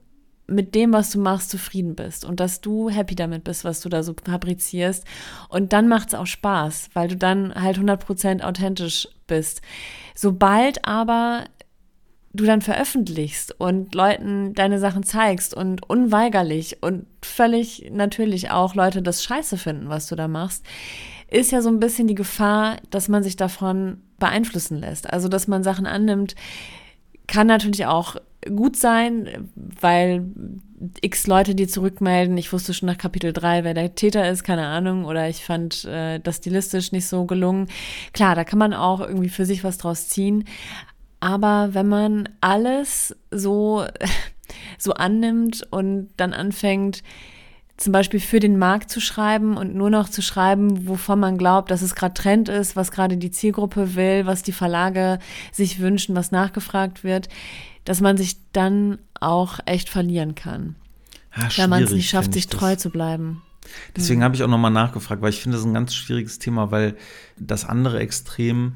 mit dem, was du machst, zufrieden bist und dass du happy damit bist, was du da so fabrizierst. Und dann macht es auch Spaß, weil du dann halt 100% authentisch bist. Sobald aber du dann veröffentlichst und Leuten deine Sachen zeigst und unweigerlich und völlig natürlich auch Leute das scheiße finden, was du da machst, ist ja so ein bisschen die Gefahr, dass man sich davon beeinflussen lässt. Also, dass man Sachen annimmt, kann natürlich auch gut sein, weil x Leute dir zurückmelden, ich wusste schon nach Kapitel 3, wer der Täter ist, keine Ahnung, oder ich fand äh, das stilistisch nicht so gelungen. Klar, da kann man auch irgendwie für sich was draus ziehen. Aber wenn man alles so, so annimmt und dann anfängt, zum Beispiel für den Markt zu schreiben und nur noch zu schreiben, wovon man glaubt, dass es gerade Trend ist, was gerade die Zielgruppe will, was die Verlage sich wünschen, was nachgefragt wird, dass man sich dann auch echt verlieren kann, Ja, wenn man es nicht schafft, sich das. treu zu bleiben. Deswegen habe ich auch nochmal nachgefragt, weil ich finde, das ist ein ganz schwieriges Thema, weil das andere Extrem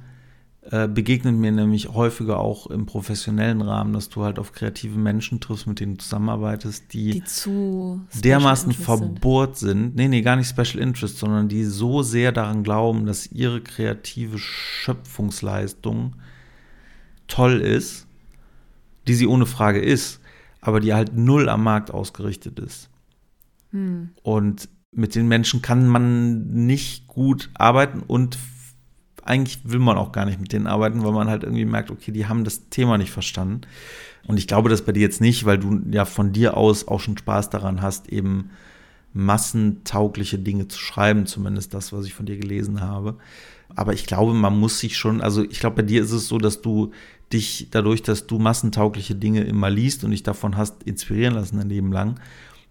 äh, begegnet mir nämlich häufiger auch im professionellen Rahmen, dass du halt auf kreative Menschen triffst, mit denen du zusammenarbeitest, die, Die zu dermaßen Interest sind. verbohrt sind. Nee, nee, gar nicht Special Interest, sondern die so sehr daran glauben, dass ihre kreative Schöpfungsleistung toll ist, die sie ohne Frage ist, aber die halt null am Markt ausgerichtet ist. Hm. Und mit den Menschen kann man nicht gut arbeiten und eigentlich will man auch gar nicht mit denen arbeiten, weil man halt irgendwie merkt, okay, die haben das Thema nicht verstanden. Und ich glaube das bei dir jetzt nicht, weil du ja von dir aus auch schon Spaß daran hast, eben massentaugliche Dinge zu schreiben, zumindest das, was ich von dir gelesen habe. Aber ich glaube, man muss sich schon, also ich glaube, bei dir ist es so, dass du dich dadurch, dass du massentaugliche Dinge immer liest und dich davon hast inspirieren lassen dein Leben lang,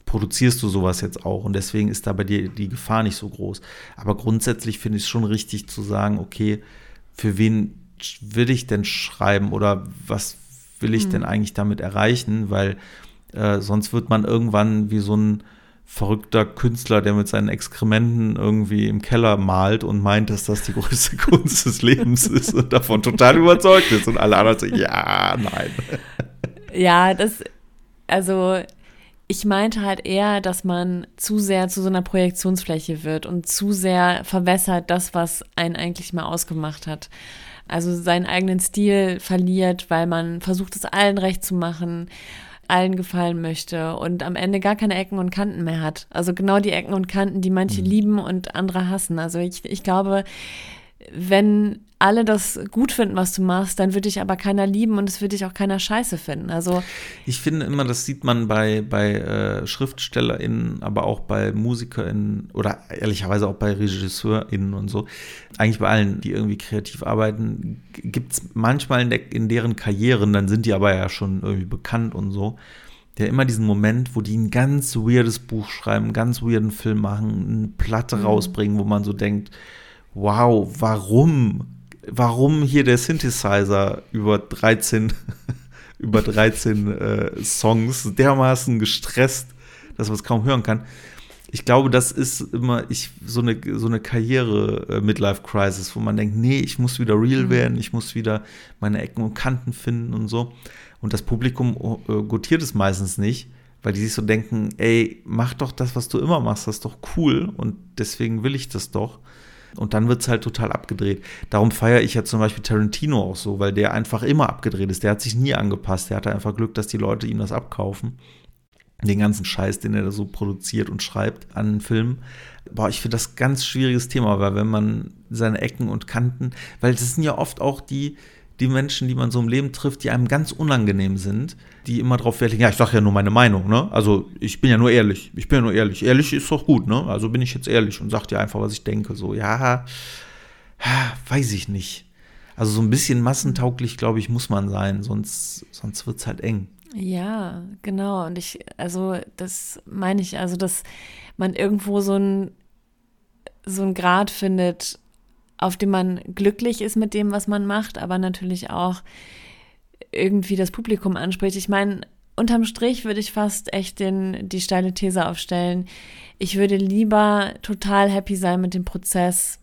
produzierst du sowas jetzt auch und deswegen ist da bei dir die Gefahr nicht so groß. Aber grundsätzlich finde ich es schon richtig zu sagen, okay, für wen will ich denn schreiben oder was will ich denn eigentlich damit erreichen, weil äh, sonst wird man irgendwann wie so ein verrückter Künstler, der mit seinen Exkrementen irgendwie im Keller malt und meint, dass das die größte Kunst des Lebens ist und davon total überzeugt ist und alle anderen so, ja, nein. Ja, das, also ich meinte halt eher, dass man zu sehr zu so einer Projektionsfläche wird und zu sehr verwässert das, was einen eigentlich mal ausgemacht hat. Also seinen eigenen Stil verliert, weil man versucht, es allen recht zu machen, allen gefallen möchte und am Ende gar keine Ecken und Kanten mehr hat. Also genau die Ecken und Kanten, die manche lieben und andere hassen. Also ich, ich glaube, wenn alle das gut finden, was du machst, dann wird dich aber keiner lieben und es wird dich auch keiner scheiße finden. Also Ich finde immer, das sieht man bei, bei äh, SchriftstellerInnen, aber auch bei MusikerInnen oder ehrlicherweise auch bei RegisseurInnen und so. Eigentlich bei allen, die irgendwie kreativ arbeiten, gibt es manchmal in, der, in deren Karrieren, dann sind die aber ja schon irgendwie bekannt und so, der immer diesen Moment, wo die ein ganz weirdes Buch schreiben, einen ganz weirden Film machen, eine Platte mhm. rausbringen, wo man so denkt, wow, warum? Warum hier der Synthesizer über 13, über 13 äh, Songs dermaßen gestresst, dass man es kaum hören kann? ich glaube, das ist immer ich, so eine, so eine Karriere-Midlife-Crisis, wo man denkt, nee, ich muss wieder real mhm. werden, ich muss wieder meine Ecken und Kanten finden und so. Und das Publikum äh, gutiert es meistens nicht, weil die sich so denken, ey, mach doch das, was du immer machst, das ist doch cool und deswegen will ich das doch. Und dann wird es halt total abgedreht. Darum feiere ich ja zum Beispiel Tarantino auch so, weil der einfach immer abgedreht ist. Der hat sich nie angepasst. Der hatte einfach Glück, dass die Leute ihm das abkaufen den ganzen Scheiß, den er da so produziert und schreibt an Filmen. Boah, ich finde das ganz schwieriges Thema, weil wenn man seine Ecken und Kanten, weil das sind ja oft auch die, die Menschen, die man so im Leben trifft, die einem ganz unangenehm sind, die immer drauf Wert ja, ich sage ja nur meine Meinung, ne? Also ich bin ja nur ehrlich, ich bin ja nur ehrlich. Ehrlich ist doch gut, ne? Also bin ich jetzt ehrlich und sag dir einfach, was ich denke. So, ja, weiß ich nicht. Also so ein bisschen massentauglich, glaube ich, muss man sein, sonst, sonst wird es halt eng. Ja, genau. Und ich, also das meine ich, also dass man irgendwo so ein so ein Grad findet, auf dem man glücklich ist mit dem, was man macht, aber natürlich auch irgendwie das Publikum anspricht. Ich meine, unterm Strich würde ich fast echt den, die steile These aufstellen. Ich würde lieber total happy sein mit dem Prozess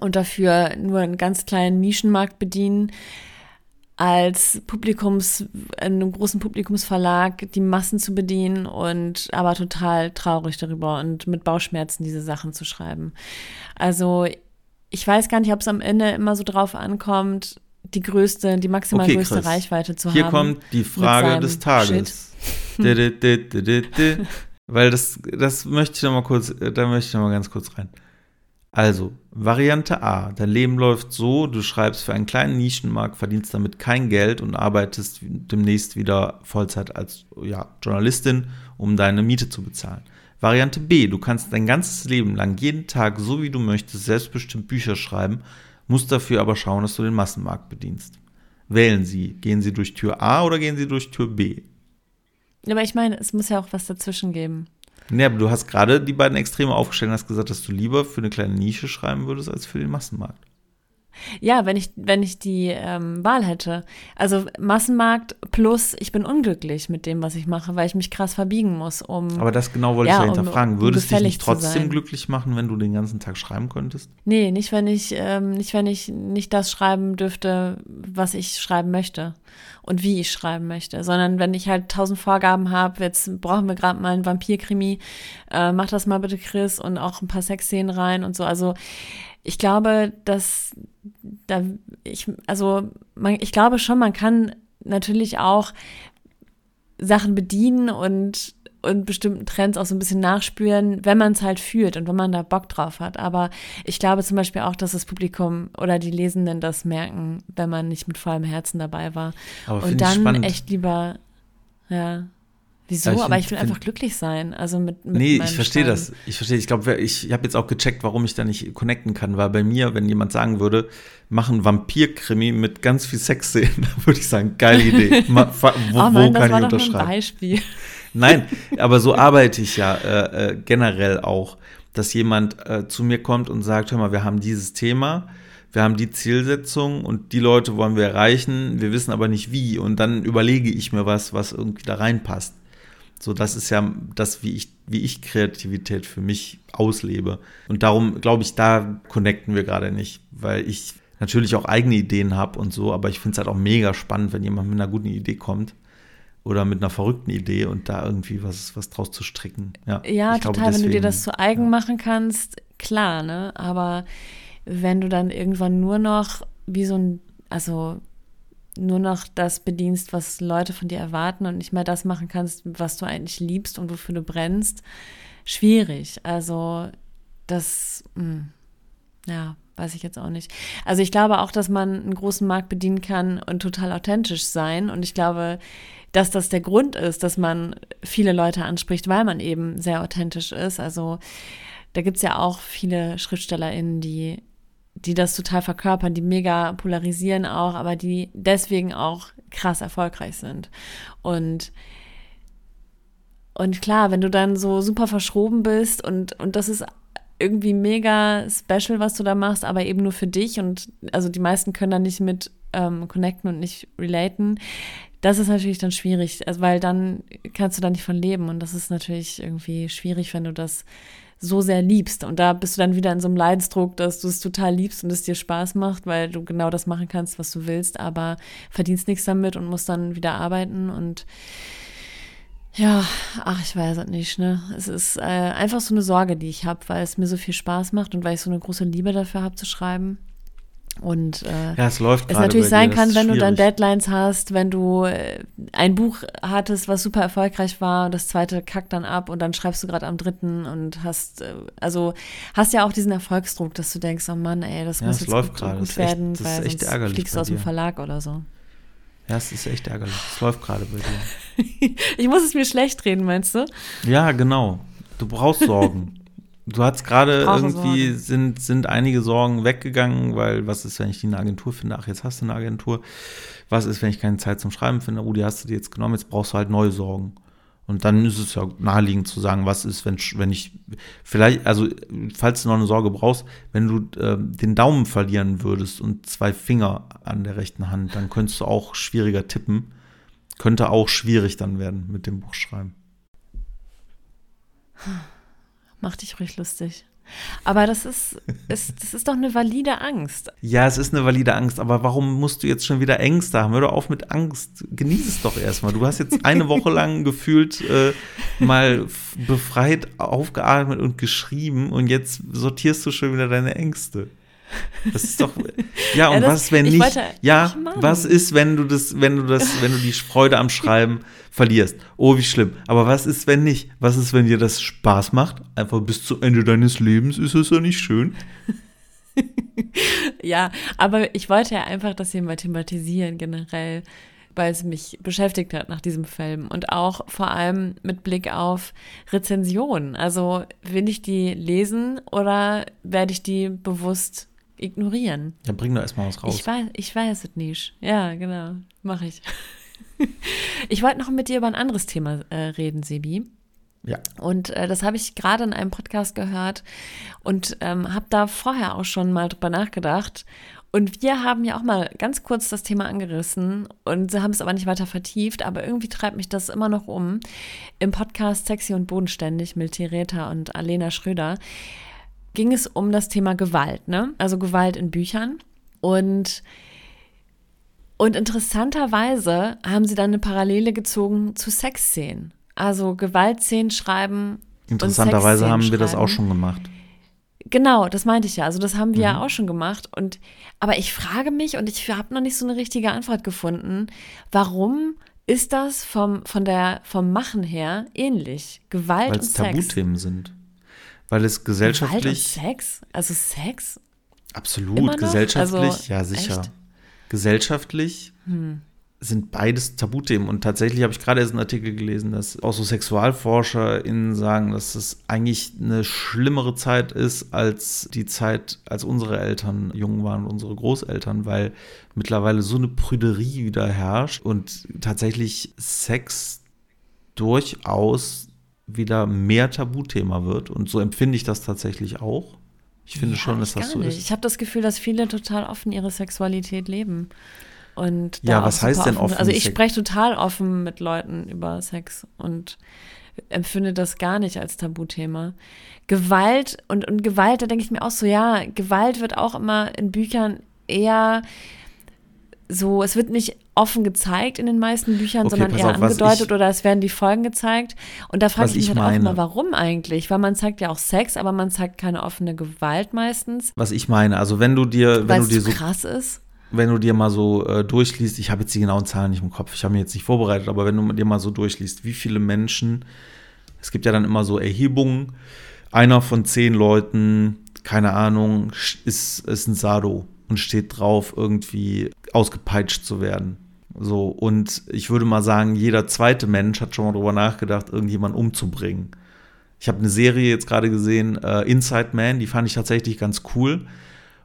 und dafür nur einen ganz kleinen Nischenmarkt bedienen, als Publikums, einem großen Publikumsverlag die Massen zu bedienen und aber total traurig darüber und mit Bauchschmerzen diese Sachen zu schreiben. Also ich weiß gar nicht, ob es am Ende immer so drauf ankommt, die größte, die maximal okay, größte Reichweite zu Hier haben. Hier kommt die Frage des Tages. Weil das, das möchte ich noch mal kurz, da möchte ich noch mal ganz kurz rein. Also, Variante A. Dein Leben läuft so, du schreibst für einen kleinen Nischenmarkt, verdienst damit kein Geld und arbeitest demnächst wieder Vollzeit als ja, Journalistin, um deine Miete zu bezahlen. Variante B. Du kannst dein ganzes Leben lang jeden Tag, so wie du möchtest, selbstbestimmt Bücher schreiben, musst dafür aber schauen, dass du den Massenmarkt bedienst. Wählen Sie. Gehen Sie durch Tür A oder gehen Sie durch Tür B? Aber ich meine, es muss ja auch was dazwischen geben. Nee, aber du hast gerade die beiden Extreme aufgestellt und hast gesagt, dass du lieber für eine kleine Nische schreiben würdest als für den Massenmarkt. Ja, wenn ich, wenn ich die ähm, Wahl hätte. Also Massenmarkt plus ich bin unglücklich mit dem, was ich mache, weil ich mich krass verbiegen muss, um. Aber das genau wollte ja, ich ja hinterfragen. Um, um Würde es dich nicht trotzdem glücklich machen, wenn du den ganzen Tag schreiben könntest? Nee, nicht wenn ich, ähm, nicht wenn ich nicht das schreiben dürfte, was ich schreiben möchte und wie ich schreiben möchte, sondern wenn ich halt tausend Vorgaben habe, jetzt brauchen wir gerade mal einen Vampirkrimi, äh, mach das mal bitte Chris und auch ein paar Sexszenen rein und so. Also ich glaube, dass da ich, also man, ich glaube schon, man kann natürlich auch Sachen bedienen und und bestimmten Trends auch so ein bisschen nachspüren, wenn man es halt fühlt und wenn man da Bock drauf hat. Aber ich glaube zum Beispiel auch, dass das Publikum oder die Lesenden das merken, wenn man nicht mit vollem Herzen dabei war. Aber und dann echt lieber, ja. Wieso? Ich aber ich will einfach glücklich sein. Also mit, mit Nee, ich verstehe das. Ich verstehe. Ich glaube, ich, ich habe jetzt auch gecheckt, warum ich da nicht connecten kann. Weil bei mir, wenn jemand sagen würde, mach einen Vampir-Krimi mit ganz viel Sexszenen, dann würde ich sagen, geile Idee. Ma, wo, oh Mann, wo kann ich unterschreiben? Ein Beispiel. Nein, aber so arbeite ich ja äh, äh, generell auch, dass jemand äh, zu mir kommt und sagt, hör mal, wir haben dieses Thema wir haben die Zielsetzung und die Leute wollen wir erreichen, wir wissen aber nicht wie. Und dann überlege ich mir was, was irgendwie da reinpasst. So, das ist ja das, wie ich, wie ich Kreativität für mich auslebe. Und darum glaube ich, da connecten wir gerade nicht, weil ich natürlich auch eigene Ideen habe und so, aber ich finde es halt auch mega spannend, wenn jemand mit einer guten Idee kommt oder mit einer verrückten Idee und da irgendwie was, was draus zu stricken. Ja, ja total, glaube, deswegen, wenn du dir das zu eigen ja. machen kannst, klar, ne? Aber wenn du dann irgendwann nur noch wie so ein, also nur noch das bedienst, was Leute von dir erwarten und nicht mehr das machen kannst, was du eigentlich liebst und wofür du brennst, schwierig. Also das, mh, hm, ja, weiß ich jetzt auch nicht. Also ich glaube auch, dass man einen großen Markt bedienen kann und total authentisch sein. Und ich glaube, dass das der Grund ist, dass man viele Leute anspricht, weil man eben sehr authentisch ist. Also da gibt es ja auch viele SchriftstellerInnen, die die das total verkörpern, die mega polarisieren auch, aber die deswegen auch krass erfolgreich sind. Und Und klar, wenn du dann so super verschroben bist und, und das ist irgendwie mega special, was du da machst, aber eben nur für dich und also die meisten können da nicht mit ähm, connecten und nicht relaten. Das ist natürlich dann schwierig, weil dann kannst du da nicht von leben und das ist natürlich irgendwie schwierig, wenn du das so sehr liebst. Und da bist du dann wieder in so einem Leidensdruck, dass du es total liebst und es dir Spaß macht, weil du genau das machen kannst, was du willst, aber verdienst nichts damit und musst dann wieder arbeiten und ja, ach, ich weiß es nicht, ne? Es ist äh, einfach so eine Sorge, die ich habe, weil es mir so viel Spaß macht und weil ich so eine große Liebe dafür habe zu schreiben. Und äh, ja, es läuft es natürlich sein kann, wenn du dann Deadlines hast, wenn du äh, ein Buch hattest, was super erfolgreich war, und das zweite kackt dann ab und dann schreibst du gerade am dritten und hast, äh, also hast ja auch diesen Erfolgsdruck, dass du denkst, oh Mann, ey, das ja, muss jetzt läuft gut, grade. gut werden, echt, weil sonst fliegst du aus dem Verlag oder so. Ja, es ist echt ärgerlich. Es läuft gerade bei dir. ich muss es mir schlecht reden, meinst du? Ja, genau. Du brauchst Sorgen. Du hast gerade irgendwie sind, sind einige Sorgen weggegangen, weil was ist, wenn ich die eine Agentur finde? Ach, jetzt hast du eine Agentur. Was ist, wenn ich keine Zeit zum Schreiben finde? Oh, die hast du dir jetzt genommen, jetzt brauchst du halt neue Sorgen. Und dann ist es ja naheliegend zu sagen, was ist, wenn, wenn ich vielleicht, also falls du noch eine Sorge brauchst, wenn du äh, den Daumen verlieren würdest und zwei Finger an der rechten Hand, dann könntest du auch schwieriger tippen. Könnte auch schwierig dann werden mit dem Buchschreiben. Mach dich ruhig lustig. Aber das ist, ist, das ist doch eine valide Angst. Ja, es ist eine valide Angst, aber warum musst du jetzt schon wieder Ängste haben? Hör doch auf mit Angst. Genieß es doch erstmal. Du hast jetzt eine Woche lang gefühlt äh, mal befreit aufgeatmet und geschrieben und jetzt sortierst du schon wieder deine Ängste. Das ist doch. Ja, und ja, das, was, wenn nicht. Wollte, ja, was ist, wenn du das, wenn du das, wenn du die Freude am Schreiben verlierst? Oh, wie schlimm. Aber was ist, wenn nicht? Was ist, wenn dir das Spaß macht? Einfach bis zum Ende deines Lebens ist es ja nicht schön. ja, aber ich wollte ja einfach das hier mal thematisieren generell, weil es mich beschäftigt hat nach diesem Film und auch vor allem mit Blick auf Rezensionen. Also will ich die lesen oder werde ich die bewusst ignorieren. Ja, bring doch erstmal was raus. Ich weiß, ich weiß es nicht. Ja, genau. Mache ich. ich wollte noch mit dir über ein anderes Thema äh, reden, Sebi. Ja. Und äh, das habe ich gerade in einem Podcast gehört und ähm, habe da vorher auch schon mal drüber nachgedacht. Und wir haben ja auch mal ganz kurz das Thema angerissen und sie haben es aber nicht weiter vertieft, aber irgendwie treibt mich das immer noch um. Im Podcast Sexy und Bodenständig mit Theresa und Alena Schröder ging es um das Thema Gewalt, ne? Also Gewalt in Büchern. Und, und interessanterweise haben sie dann eine Parallele gezogen zu Sexszenen. Also Gewaltszenen schreiben. Interessanterweise haben wir das auch schon gemacht. Genau, das meinte ich ja. Also das haben wir mhm. ja auch schon gemacht. Und aber ich frage mich und ich habe noch nicht so eine richtige Antwort gefunden. Warum ist das vom von der vom Machen her ähnlich? Gewalt Weil und Sex. Tabuthemen sind weil es gesellschaftlich. Gewalt und Sex? Also Sex? Absolut, gesellschaftlich, also, ja sicher. Echt? Gesellschaftlich hm. sind beides Tabuthemen. Und tatsächlich habe ich gerade erst einen Artikel gelesen, dass auch so SexualforscherInnen sagen, dass es eigentlich eine schlimmere Zeit ist als die Zeit, als unsere Eltern jung waren, unsere Großeltern, weil mittlerweile so eine Prüderie wieder herrscht und tatsächlich Sex durchaus wieder mehr Tabuthema wird. Und so empfinde ich das tatsächlich auch. Ich finde ja, schon, dass das so nicht. ist. Ich habe das Gefühl, dass viele total offen ihre Sexualität leben. Und ja, was heißt denn offen? Also ich spreche total offen mit Leuten über Sex und empfinde das gar nicht als Tabuthema. Gewalt und, und Gewalt, da denke ich mir auch so, ja, Gewalt wird auch immer in Büchern eher so, es wird nicht offen gezeigt in den meisten Büchern, okay, sondern eher auf, angedeutet ich, oder es werden die Folgen gezeigt. Und da frage ich mich halt meine. auch mal, warum eigentlich? Weil man zeigt ja auch Sex, aber man zeigt keine offene Gewalt meistens. Was ich meine, also wenn du dir, wenn du dir so krass ist. Wenn du dir mal so äh, durchliest, ich habe jetzt die genauen Zahlen nicht im Kopf, ich habe mir jetzt nicht vorbereitet, aber wenn du dir mal so durchliest, wie viele Menschen, es gibt ja dann immer so Erhebungen, einer von zehn Leuten, keine Ahnung, ist, ist ein Sado und steht drauf, irgendwie ausgepeitscht zu werden. So, und ich würde mal sagen, jeder zweite Mensch hat schon mal drüber nachgedacht, irgendjemanden umzubringen. Ich habe eine Serie jetzt gerade gesehen, äh, Inside Man, die fand ich tatsächlich ganz cool.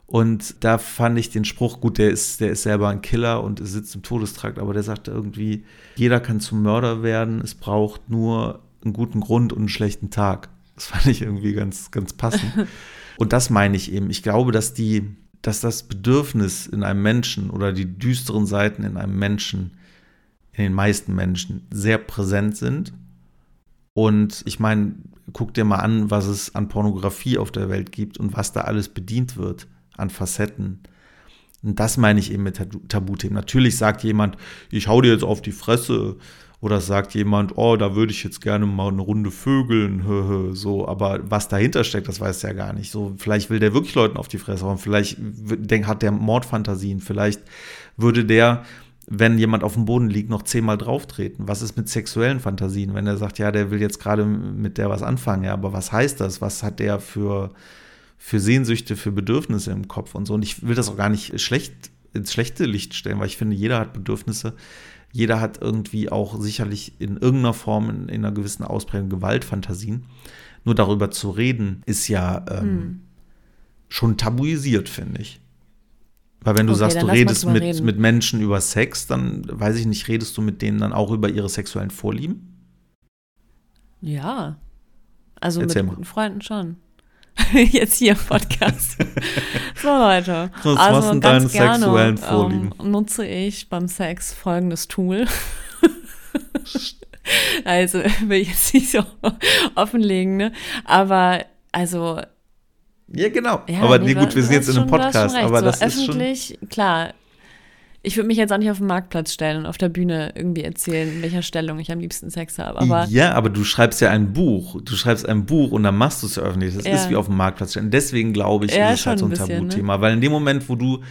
Und da fand ich den Spruch, gut, der ist, der ist selber ein Killer und sitzt im Todestrakt, aber der sagte irgendwie, jeder kann zum Mörder werden, es braucht nur einen guten Grund und einen schlechten Tag. Das fand ich irgendwie ganz, ganz passend. und das meine ich eben. Ich glaube, dass die, dass das Bedürfnis in einem Menschen oder die düsteren Seiten in einem Menschen, in den meisten Menschen, sehr präsent sind. Und ich meine, guck dir mal an, was es an Pornografie auf der Welt gibt und was da alles bedient wird an Facetten. Und das meine ich eben mit Tabuthemen. Natürlich sagt jemand, ich hau dir jetzt auf die Fresse. Oder sagt jemand, oh, da würde ich jetzt gerne mal eine Runde vögeln, so, aber was dahinter steckt, das weiß er gar nicht. So, vielleicht will der wirklich Leuten auf die Fresse hauen, vielleicht hat der Mordfantasien, vielleicht würde der, wenn jemand auf dem Boden liegt, noch zehnmal drauftreten. Was ist mit sexuellen Fantasien, wenn er sagt, ja, der will jetzt gerade mit der was anfangen, ja, aber was heißt das? Was hat der für, für Sehnsüchte, für Bedürfnisse im Kopf und so? Und ich will das auch gar nicht schlecht ins schlechte Licht stellen, weil ich finde, jeder hat Bedürfnisse, jeder hat irgendwie auch sicherlich in irgendeiner Form, in, in einer gewissen Ausprägung Gewaltfantasien. Nur darüber zu reden, ist ja ähm, hm. schon tabuisiert, finde ich. Weil wenn du okay, sagst, du redest mit, mit Menschen über Sex, dann weiß ich nicht, redest du mit denen dann auch über ihre sexuellen Vorlieben? Ja. Also Erzähl mit guten Freunden schon. Jetzt hier im Podcast. so, Leute. Was also sind deine gerne, sexuellen ähm, Vorlieben? Ähm, nutze ich beim Sex folgendes Tool. also, will ich jetzt nicht so offenlegen, ne? Aber, also. Ja, genau. Ja, aber nee, gut, wir sind jetzt in einem Podcast. Aber so, das öffentlich, ist schon klar, ich würde mich jetzt auch nicht auf den Marktplatz stellen und auf der Bühne irgendwie erzählen, in welcher Stellung ich am liebsten Sex habe. Aber ja, aber du schreibst ja ein Buch. Du schreibst ein Buch und dann machst du es ja öffentlich. Das ja. ist wie auf dem Marktplatz stellen. Deswegen glaube ich, ja, ist es halt so ein, ein ne? Tabuthema. Ne? Weil in dem Moment, wo du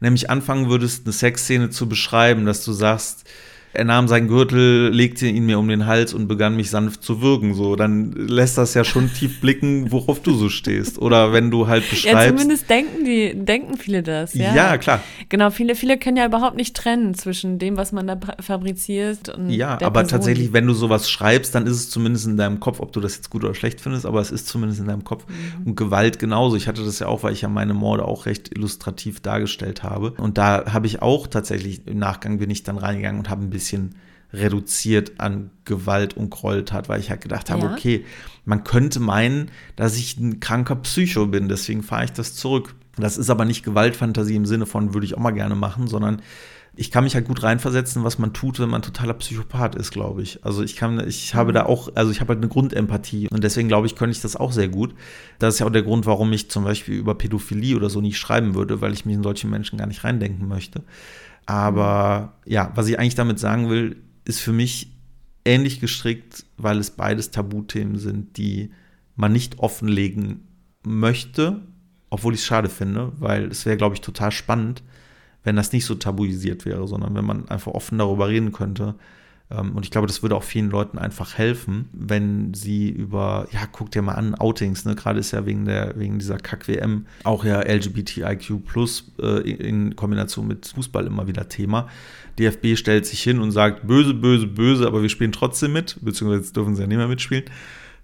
nämlich anfangen würdest, eine Sexszene zu beschreiben, dass du sagst, er nahm seinen Gürtel, legte ihn mir um den Hals und begann mich sanft zu würgen. So, dann lässt das ja schon tief blicken, worauf du so stehst. Oder wenn du halt beschreibst. Ja, zumindest denken die, denken viele das. Ja, ja klar. Genau, viele, viele können ja überhaupt nicht trennen zwischen dem, was man da fabriziert und Ja, aber Person. tatsächlich, wenn du sowas schreibst, dann ist es zumindest in deinem Kopf, ob du das jetzt gut oder schlecht findest, aber es ist zumindest in deinem Kopf. Mhm. Und Gewalt genauso. Ich hatte das ja auch, weil ich ja meine Morde auch recht illustrativ dargestellt habe. Und da habe ich auch tatsächlich, im Nachgang bin ich dann reingegangen und habe ein bisschen reduziert an Gewalt und Gräueltat, weil ich halt gedacht habe, ja. okay, man könnte meinen, dass ich ein kranker Psycho bin, deswegen fahre ich das zurück. Das ist aber nicht Gewaltfantasie im Sinne von, würde ich auch mal gerne machen, sondern ich kann mich halt gut reinversetzen, was man tut, wenn man totaler Psychopath ist, glaube ich. Also ich kann, ich habe da auch, also ich habe halt eine Grundempathie und deswegen glaube ich, könnte ich das auch sehr gut. Das ist ja auch der Grund, warum ich zum Beispiel über Pädophilie oder so nicht schreiben würde, weil ich mich in solche Menschen gar nicht reindenken möchte. Aber ja, was ich eigentlich damit sagen will, ist für mich ähnlich gestrickt, weil es beides Tabuthemen sind, die man nicht offenlegen möchte, obwohl ich es schade finde, weil es wäre, glaube ich, total spannend, wenn das nicht so tabuisiert wäre, sondern wenn man einfach offen darüber reden könnte, und ich glaube, das würde auch vielen Leuten einfach helfen, wenn sie über, ja, guck dir mal an, Outings, ne? Gerade ist ja wegen der, wegen dieser Kack-WM auch ja LGBTIQ plus äh, in Kombination mit Fußball immer wieder Thema. DFB stellt sich hin und sagt, böse, böse, böse, aber wir spielen trotzdem mit, beziehungsweise dürfen sie ja nicht mehr mitspielen.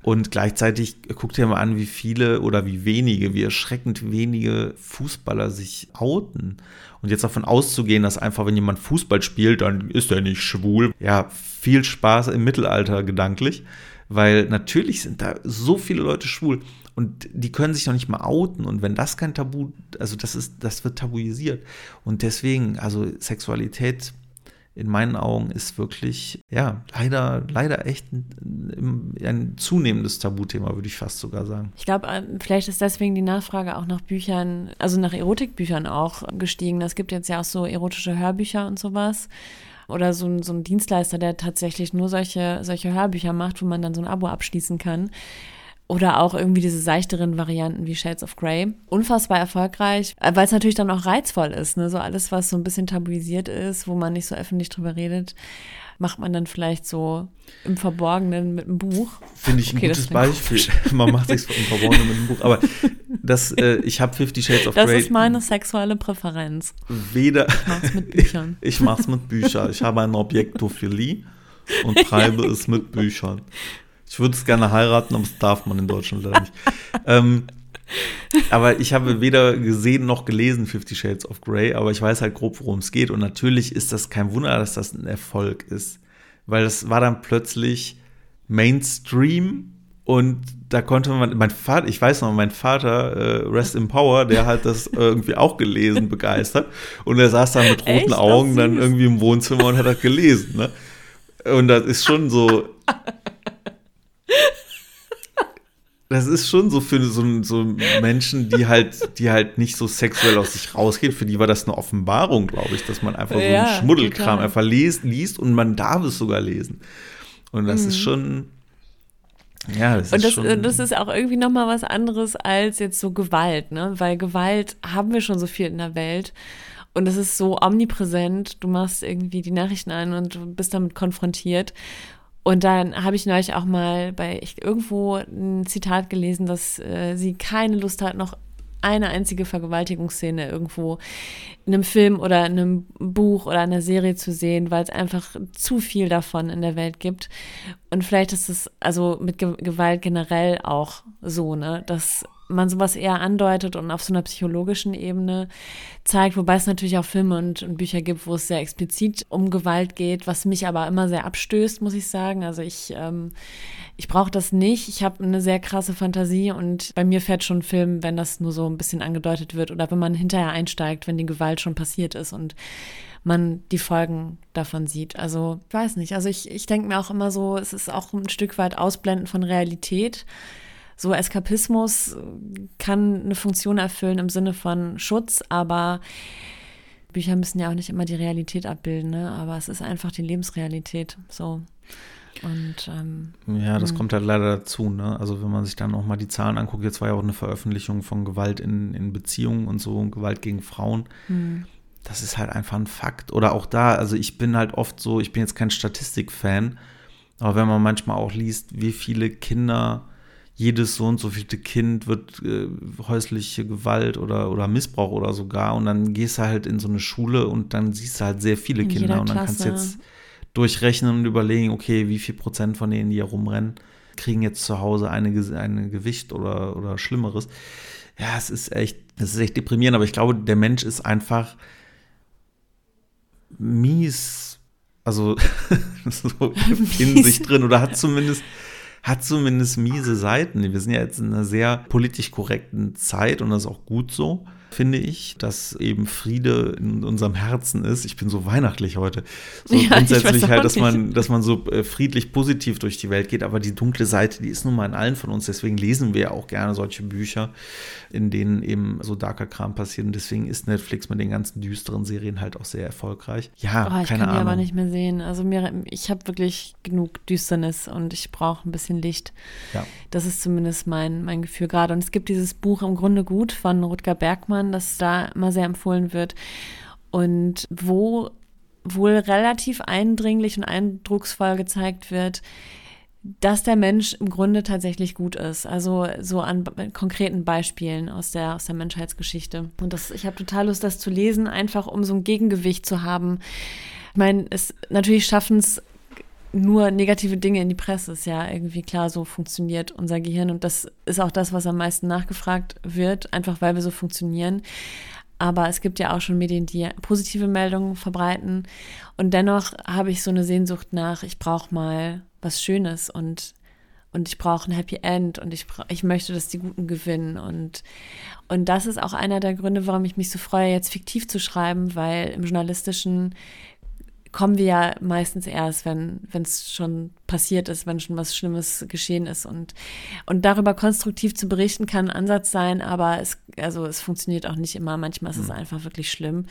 Und gleichzeitig guckt ihr mal an, wie viele oder wie wenige, wie erschreckend wenige Fußballer sich outen. Und jetzt davon auszugehen, dass einfach, wenn jemand Fußball spielt, dann ist er nicht schwul. Ja, viel Spaß im Mittelalter gedanklich, weil natürlich sind da so viele Leute schwul und die können sich noch nicht mal outen. Und wenn das kein Tabu, also das ist, das wird tabuisiert. Und deswegen, also Sexualität in meinen Augen ist wirklich, ja, leider, leider echt ein, ein zunehmendes Tabuthema, würde ich fast sogar sagen. Ich glaube, äh, vielleicht ist deswegen die Nachfrage auch nach Büchern, also nach Erotikbüchern auch gestiegen. Es gibt jetzt ja auch so erotische Hörbücher und sowas. Oder so ein, so ein Dienstleister, der tatsächlich nur solche, solche Hörbücher macht, wo man dann so ein Abo abschließen kann. Oder auch irgendwie diese seichteren Varianten wie Shades of Grey. Unfassbar erfolgreich, äh, weil es natürlich dann auch reizvoll ist. Ne? So alles, was so ein bisschen tabuisiert ist, wo man nicht so öffentlich drüber redet, macht man dann vielleicht so im Verborgenen mit einem Buch. Finde ich okay, ein gutes Beispiel. man macht sich im Verborgenen mit einem Buch. Aber das, äh, ich habe Fifty Shades of Grey. Das ist meine sexuelle Präferenz. Weder. Ich mach's mit Büchern. ich mach's mit Büchern. Ich habe eine Objektophilie und treibe es mit Büchern. Ich würde es gerne heiraten, aber das darf man in Deutschland leider nicht. ähm, aber ich habe weder gesehen noch gelesen Fifty Shades of Grey, aber ich weiß halt grob, worum es geht. Und natürlich ist das kein Wunder, dass das ein Erfolg ist. Weil das war dann plötzlich Mainstream und da konnte man, mein Vater, ich weiß noch, mein Vater, äh, Rest in Power, der hat das irgendwie auch gelesen, begeistert. Und er saß da mit roten Echt? Augen dann irgendwie im Wohnzimmer und hat das gelesen. Ne? Und das ist schon so. Das ist schon so für so, so Menschen, die halt, die halt nicht so sexuell aus sich rausgehen. Für die war das eine Offenbarung, glaube ich, dass man einfach so Ja, einen Schmuddelkram total. einfach liest, liest und man darf es sogar lesen. Und das ist schon. Ja, das Mhm. Und ist das, schon. äh, das ist auch irgendwie nochmal was anderes als jetzt so Gewalt, ne? Weil Gewalt haben wir schon so viel in der Welt. Und es ist so omnipräsent. Du machst irgendwie die Nachrichten an und du bist damit konfrontiert. Und dann habe ich neulich auch mal bei ich, irgendwo ein Zitat gelesen, dass äh, sie keine Lust hat, noch eine einzige Vergewaltigungsszene irgendwo in einem Film oder in einem Buch oder einer Serie zu sehen, weil es einfach zu viel davon in der Welt gibt. Und vielleicht ist es also mit Ge Gewalt generell auch so, ne, dass man sowas eher andeutet und auf so einer psychologischen Ebene zeigt, wobei es natürlich auch Filme und, und Bücher gibt, wo es sehr explizit um Gewalt geht, was mich aber immer sehr abstößt, muss ich sagen. Also ich, ähm, ich brauche das nicht. Ich habe eine sehr krasse Fantasie und bei mir fährt schon ein Film, wenn das nur so ein bisschen angedeutet wird oder wenn man hinterher einsteigt, wenn die Gewalt schon passiert ist und man die Folgen davon sieht. Also, ich weiß nicht. Also ich, ich denke mir auch immer so, es ist auch ein Stück weit Ausblenden von Realität. So Eskapismus kann eine Funktion erfüllen im Sinne von Schutz, aber Bücher müssen ja auch nicht immer die Realität abbilden, ne? aber es ist einfach die Lebensrealität. So. Und ähm, Ja, das kommt halt leider dazu, ne? Also wenn man sich dann auch mal die Zahlen anguckt, jetzt war ja auch eine Veröffentlichung von Gewalt in, in Beziehungen und so, und Gewalt gegen Frauen. Das ist halt einfach ein Fakt. Oder auch da, also ich bin halt oft so, ich bin jetzt kein Statistikfan, aber wenn man manchmal auch liest, wie viele Kinder, jedes so und so vielte Kind wird äh, häusliche Gewalt oder, oder Missbrauch oder sogar und dann gehst du halt in so eine Schule und dann siehst du halt sehr viele In Kinder und dann kannst du Klasse. jetzt durchrechnen und überlegen, okay, wie viel Prozent von denen, die hier rumrennen, kriegen jetzt zu Hause eine, eine Gewicht oder, oder Schlimmeres. Ja, es ist echt, es ist echt deprimierend, aber ich glaube, der Mensch ist einfach mies, also so in sich drin oder hat zumindest hat zumindest miese Seiten. Wir sind ja jetzt in einer sehr politisch korrekten Zeit und das ist auch gut so, finde ich, dass eben Friede in unserem Herzen ist. Ich bin so weihnachtlich heute. So Ja, ich grundsätzlich halt, dass man, dass man so äh, friedlich positiv durch die Welt geht, aber die dunkle Seite, die ist nun mal in allen von uns. Deswegen lesen wir ja auch gerne solche Bücher, in denen eben so darker Kram passiert. Und deswegen ist Netflix mit den ganzen düsteren Serien halt auch sehr erfolgreich. Ja, oh, ich keine kann die aber nicht mehr sehen. Also mir, ich habe wirklich genug Düsternis und ich brauche ein bisschen Licht. Ja. Das ist zumindest mein, mein Gefühl gerade. Und es gibt dieses Buch im Grunde gut von Rutger Bergmann, das da immer sehr empfohlen wird. Und wo wohl relativ eindringlich und eindrucksvoll gezeigt wird, dass der Mensch im Grunde tatsächlich gut ist. Also so an konkreten Beispielen aus der, aus der Menschheitsgeschichte. Und das, ich habe total Lust, das zu lesen, einfach um so ein Gegengewicht zu haben. Ich meine, es natürlich schaffen es nur negative Dinge in die Presse. Ist ja irgendwie klar, so funktioniert unser Gehirn. Und das ist auch das, was am meisten nachgefragt wird, einfach weil wir so funktionieren. Aber es gibt ja auch schon Medien, die positive Meldungen verbreiten. Und dennoch habe ich so eine Sehnsucht nach, ich brauche mal was Schönes und, und ich brauche ein Happy End und ich, ich möchte, dass die Guten gewinnen. Und, und das ist auch einer der Gründe, warum ich mich so freue, jetzt fiktiv zu schreiben, weil im Journalistischen kommen wir ja meistens erst, wenn wenn es schon passiert ist, wenn schon was Schlimmes geschehen ist und und darüber konstruktiv zu berichten kann ein Ansatz sein, aber es also es funktioniert auch nicht immer. Manchmal ist es einfach wirklich schlimm.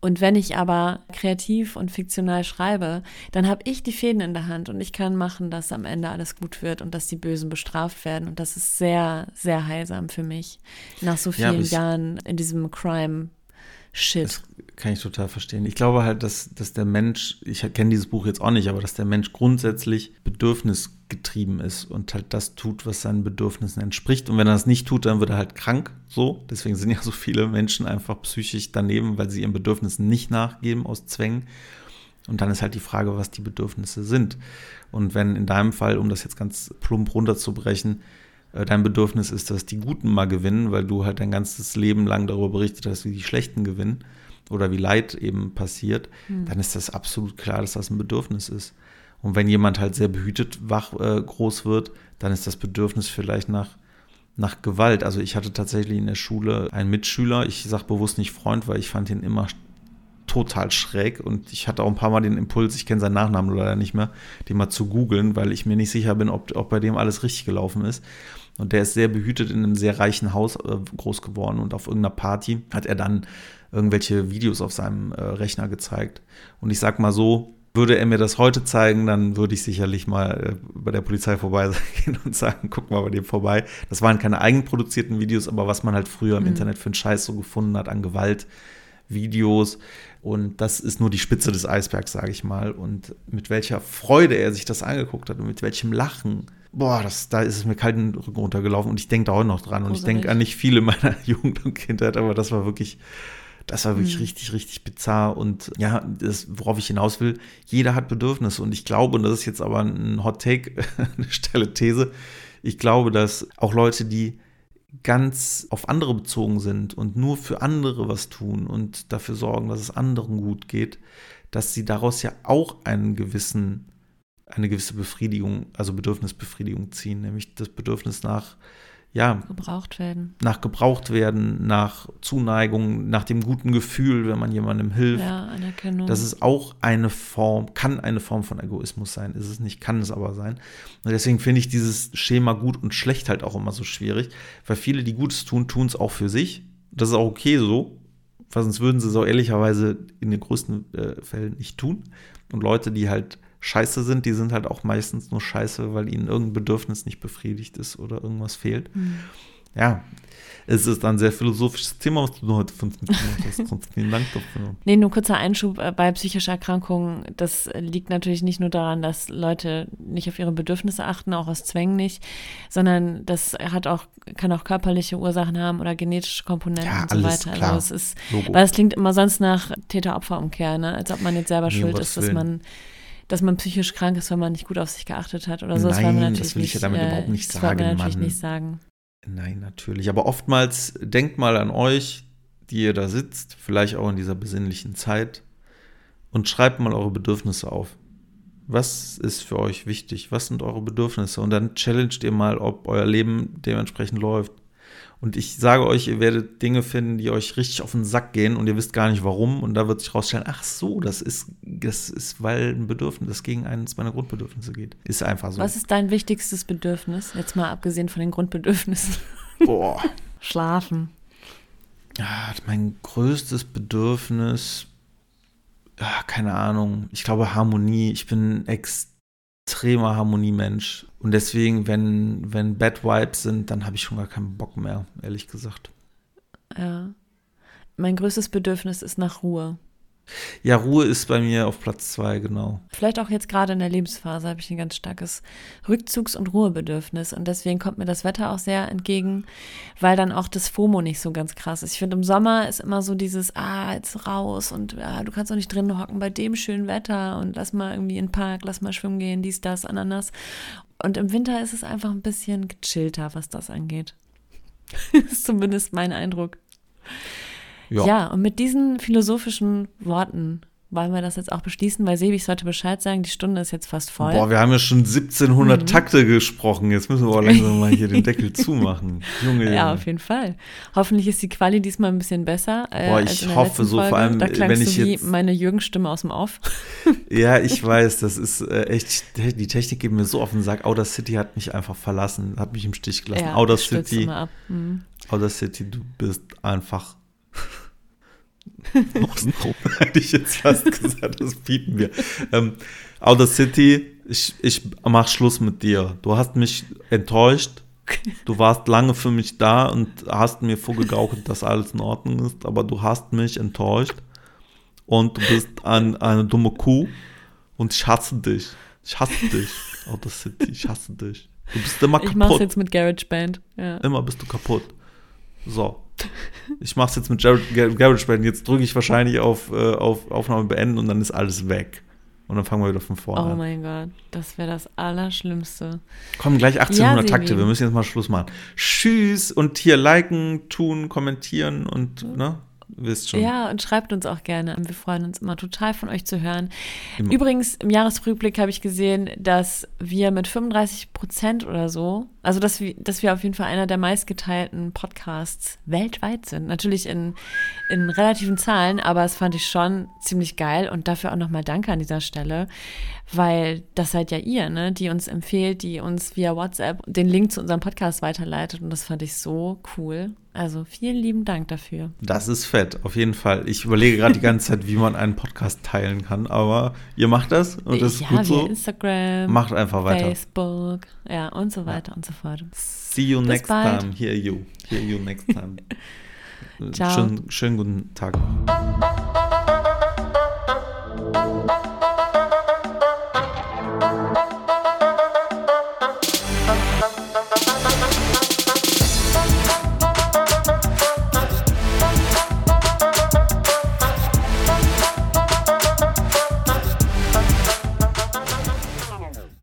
Und wenn ich aber kreativ und fiktional schreibe, dann habe ich die Fäden in der Hand und ich kann machen, dass am Ende alles gut wird und dass die Bösen bestraft werden. Und das ist sehr, sehr heilsam für mich nach so Ja, vielen ich- Jahren in diesem Crime Shit. Das kann ich total verstehen. Ich glaube halt, dass, dass der Mensch, ich kenne dieses Buch jetzt auch nicht, aber dass der Mensch grundsätzlich bedürfnisgetrieben ist und halt das tut, was seinen Bedürfnissen entspricht. Und wenn er das nicht tut, dann wird er halt krank. So. Deswegen sind ja so viele Menschen einfach psychisch daneben, weil sie ihren Bedürfnissen nicht nachgeben aus Zwängen. Und dann ist halt die Frage, was die Bedürfnisse sind. Und wenn in deinem Fall, um das jetzt ganz plump runterzubrechen, äh, dein Bedürfnis ist, dass die Guten mal gewinnen, weil du halt dein ganzes Leben lang darüber berichtet hast, wie die Schlechten gewinnen oder wie Leid eben passiert, dann ist das absolut klar, dass das ein Bedürfnis ist. Und wenn jemand halt sehr behütet wach äh, groß wird, dann ist das Bedürfnis vielleicht nach, nach Gewalt. Also ich hatte tatsächlich in der Schule einen Mitschüler, ich sage bewusst nicht Freund, weil ich fand ihn immer total schräg und ich hatte auch ein paar Mal den Impuls, ich kenne seinen Nachnamen leider nicht mehr, den mal zu googeln, weil ich mir nicht sicher bin, ob, ob bei dem alles richtig gelaufen ist. Und der ist sehr behütet in einem sehr reichen Haus äh, groß geworden und auf irgendeiner Party hat er dann irgendwelche Videos auf seinem äh, Rechner gezeigt. Und ich sag mal so, würde er mir das heute zeigen, dann würde ich sicherlich mal äh, bei der Polizei vorbeigehen und sagen, guck mal bei dem vorbei. Das waren keine eigenproduzierten Videos, aber was man halt früher im mhm. Internet für einen Scheiß so gefunden hat an Gewaltvideos. Und das ist nur die Spitze des Eisbergs, sage ich mal. Und mit welcher Freude er sich das angeguckt hat und mit welchem Lachen boah, das, da ist es mir kalt den Rücken runtergelaufen und ich denke da heute noch dran. Und ich denke an nicht viele meiner Jugend und Kindheit, aber das war wirklich, das war wirklich mhm. richtig, richtig bizarr. Und ja, das, worauf ich hinaus will, jeder hat Bedürfnisse. Und ich glaube, und das ist jetzt aber ein Hot Take, eine steile These, ich glaube, dass auch Leute, die ganz auf andere bezogen sind und nur für andere was tun und dafür sorgen, dass es anderen gut geht, dass sie daraus ja auch einen gewissen eine gewisse Befriedigung, also Bedürfnisbefriedigung ziehen, nämlich das Bedürfnis nach, ja, gebraucht werden. Nach gebraucht werden, nach Zuneigung, nach dem guten Gefühl, wenn man jemandem hilft. Ja, Anerkennung. Das ist auch eine Form, kann eine Form von Egoismus sein, ist es nicht, kann es aber sein. Und deswegen finde ich dieses Schema gut und schlecht halt auch immer so schwierig, weil viele, die Gutes tun, tun es auch für sich. Das ist auch okay so, weil sonst würden sie es auch ehrlicherweise in den größten äh, Fällen nicht tun. Und Leute, die halt scheiße sind, die sind halt auch meistens nur scheiße, weil ihnen irgendein Bedürfnis nicht befriedigt ist oder irgendwas fehlt. Mhm. Ja, es ist ein sehr philosophisches Thema, was du heute von uns mitgemacht hast. Vielen Dank dafür. Nee, nur kurzer Einschub äh, bei psychischen Erkrankungen. Das liegt natürlich nicht nur daran, dass Leute nicht auf ihre Bedürfnisse achten, auch aus Zwängen nicht, sondern das hat auch, kann auch körperliche Ursachen haben oder genetische Komponenten ja, und so weiter. Klar. Also es ist, Logo. weil es klingt immer sonst nach Täter-Opfer-Umkehr, ne? als ob man jetzt selber nee, schuld ist, dass man dass man psychisch krank ist, wenn man nicht gut auf sich geachtet hat oder so. Nein, das, das will ich ja damit äh, überhaupt nicht das sagen. Das natürlich Mann. nicht sagen. Nein, natürlich. Aber oftmals denkt mal an euch, die ihr da sitzt, vielleicht auch in dieser besinnlichen Zeit, und schreibt mal eure Bedürfnisse auf. Was ist für euch wichtig? Was sind eure Bedürfnisse? Und dann challenged ihr mal, ob euer Leben dementsprechend läuft. Und ich sage euch, ihr werdet Dinge finden, die euch richtig auf den Sack gehen und ihr wisst gar nicht warum. Und da wird sich rausstellen, ach so, das ist, das ist, weil ein Bedürfnis, das gegen eines meiner Grundbedürfnisse geht. Ist einfach so. Was ist dein wichtigstes Bedürfnis? Jetzt mal abgesehen von den Grundbedürfnissen. Boah. Schlafen. Ja, mein größtes Bedürfnis, ja, keine Ahnung. Ich glaube Harmonie. Ich bin extremer Harmoniemensch. Und deswegen, wenn, wenn Bad Vibes sind, dann habe ich schon gar keinen Bock mehr, ehrlich gesagt. Ja. Mein größtes Bedürfnis ist nach Ruhe. Ja, Ruhe ist bei mir auf Platz zwei, genau. Vielleicht auch jetzt gerade in der Lebensphase habe ich ein ganz starkes Rückzugs- und Ruhebedürfnis. Und deswegen kommt mir das Wetter auch sehr entgegen, weil dann auch das FOMO nicht so ganz krass ist. Ich finde, im Sommer ist immer so dieses, ah, jetzt raus und ah, du kannst doch nicht drinnen hocken bei dem schönen Wetter und lass mal irgendwie in den Park, lass mal schwimmen gehen, dies, das, ananas. Und im Winter ist es einfach ein bisschen gechillter, was das angeht. ist zumindest mein Eindruck. Ja. ja, und mit diesen philosophischen Worten wollen wir das jetzt auch beschließen, weil Sebi, ich sollte Bescheid sagen, die Stunde ist jetzt fast voll. Boah, wir haben ja schon 1700 mhm. Takte gesprochen. Jetzt müssen wir aber langsam mal hier den Deckel zumachen. Junge, ja, auf jeden Fall. Hoffentlich ist die Quali diesmal ein bisschen besser. Äh, Boah, ich hoffe so, Folge. vor allem, da wenn ich wie jetzt. meine Jürgen-Stimme aus dem Off. ja, ich weiß, das ist äh, echt. Die Technik geht mir so auf den Sack. Outer City hat mich einfach verlassen, hat mich im Stich gelassen. Ja, Outer City. Mhm. Outer City, du bist einfach Außenrum hätte ich jetzt fast gesagt, das bieten wir. Ähm, Outer City, ich, ich mach Schluss mit dir. Du hast mich enttäuscht. Du warst lange für mich da und hast mir vorgegaukelt, dass alles in Ordnung ist, aber du hast mich enttäuscht. Und du bist ein, eine dumme Kuh und ich hasse dich. Ich hasse dich, Outer City, ich hasse dich. Du bist immer kaputt. Ich mach's jetzt mit GarageBand. Ja. Immer bist du kaputt. So. Ich mache es jetzt mit GarageBand. Jetzt drücke ich wahrscheinlich auf, äh, auf Aufnahme beenden und dann ist alles weg. Und dann fangen wir wieder von vorne an. Oh mein Gott, das wäre das Allerschlimmste. Kommen gleich 1800 ja, Takte, wir müssen jetzt mal Schluss machen. Tschüss und hier liken, tun, kommentieren und, ne? Wisst schon. Ja, und schreibt uns auch gerne. Wir freuen uns immer total von euch zu hören. Immer. Übrigens, im Jahresrückblick habe ich gesehen, dass wir mit 35 Prozent oder so, also dass wir, dass wir auf jeden Fall einer der meistgeteilten Podcasts weltweit sind. Natürlich in, in relativen Zahlen, aber es fand ich schon ziemlich geil und dafür auch nochmal Danke an dieser Stelle, weil das seid ja ihr, ne, die uns empfiehlt, die uns via WhatsApp den Link zu unserem Podcast weiterleitet und das fand ich so cool. Also vielen lieben Dank dafür. Das ist fett, auf jeden Fall. Ich überlege gerade die ganze Zeit, wie man einen Podcast teilen kann, aber ihr macht das und das ist ja, gut via so. Instagram, Macht einfach weiter. Facebook, ja und so weiter und so fort. See you Bis next bald. time. Hear you. Hear you next time. Ciao. Schönen, schönen guten Tag. noch.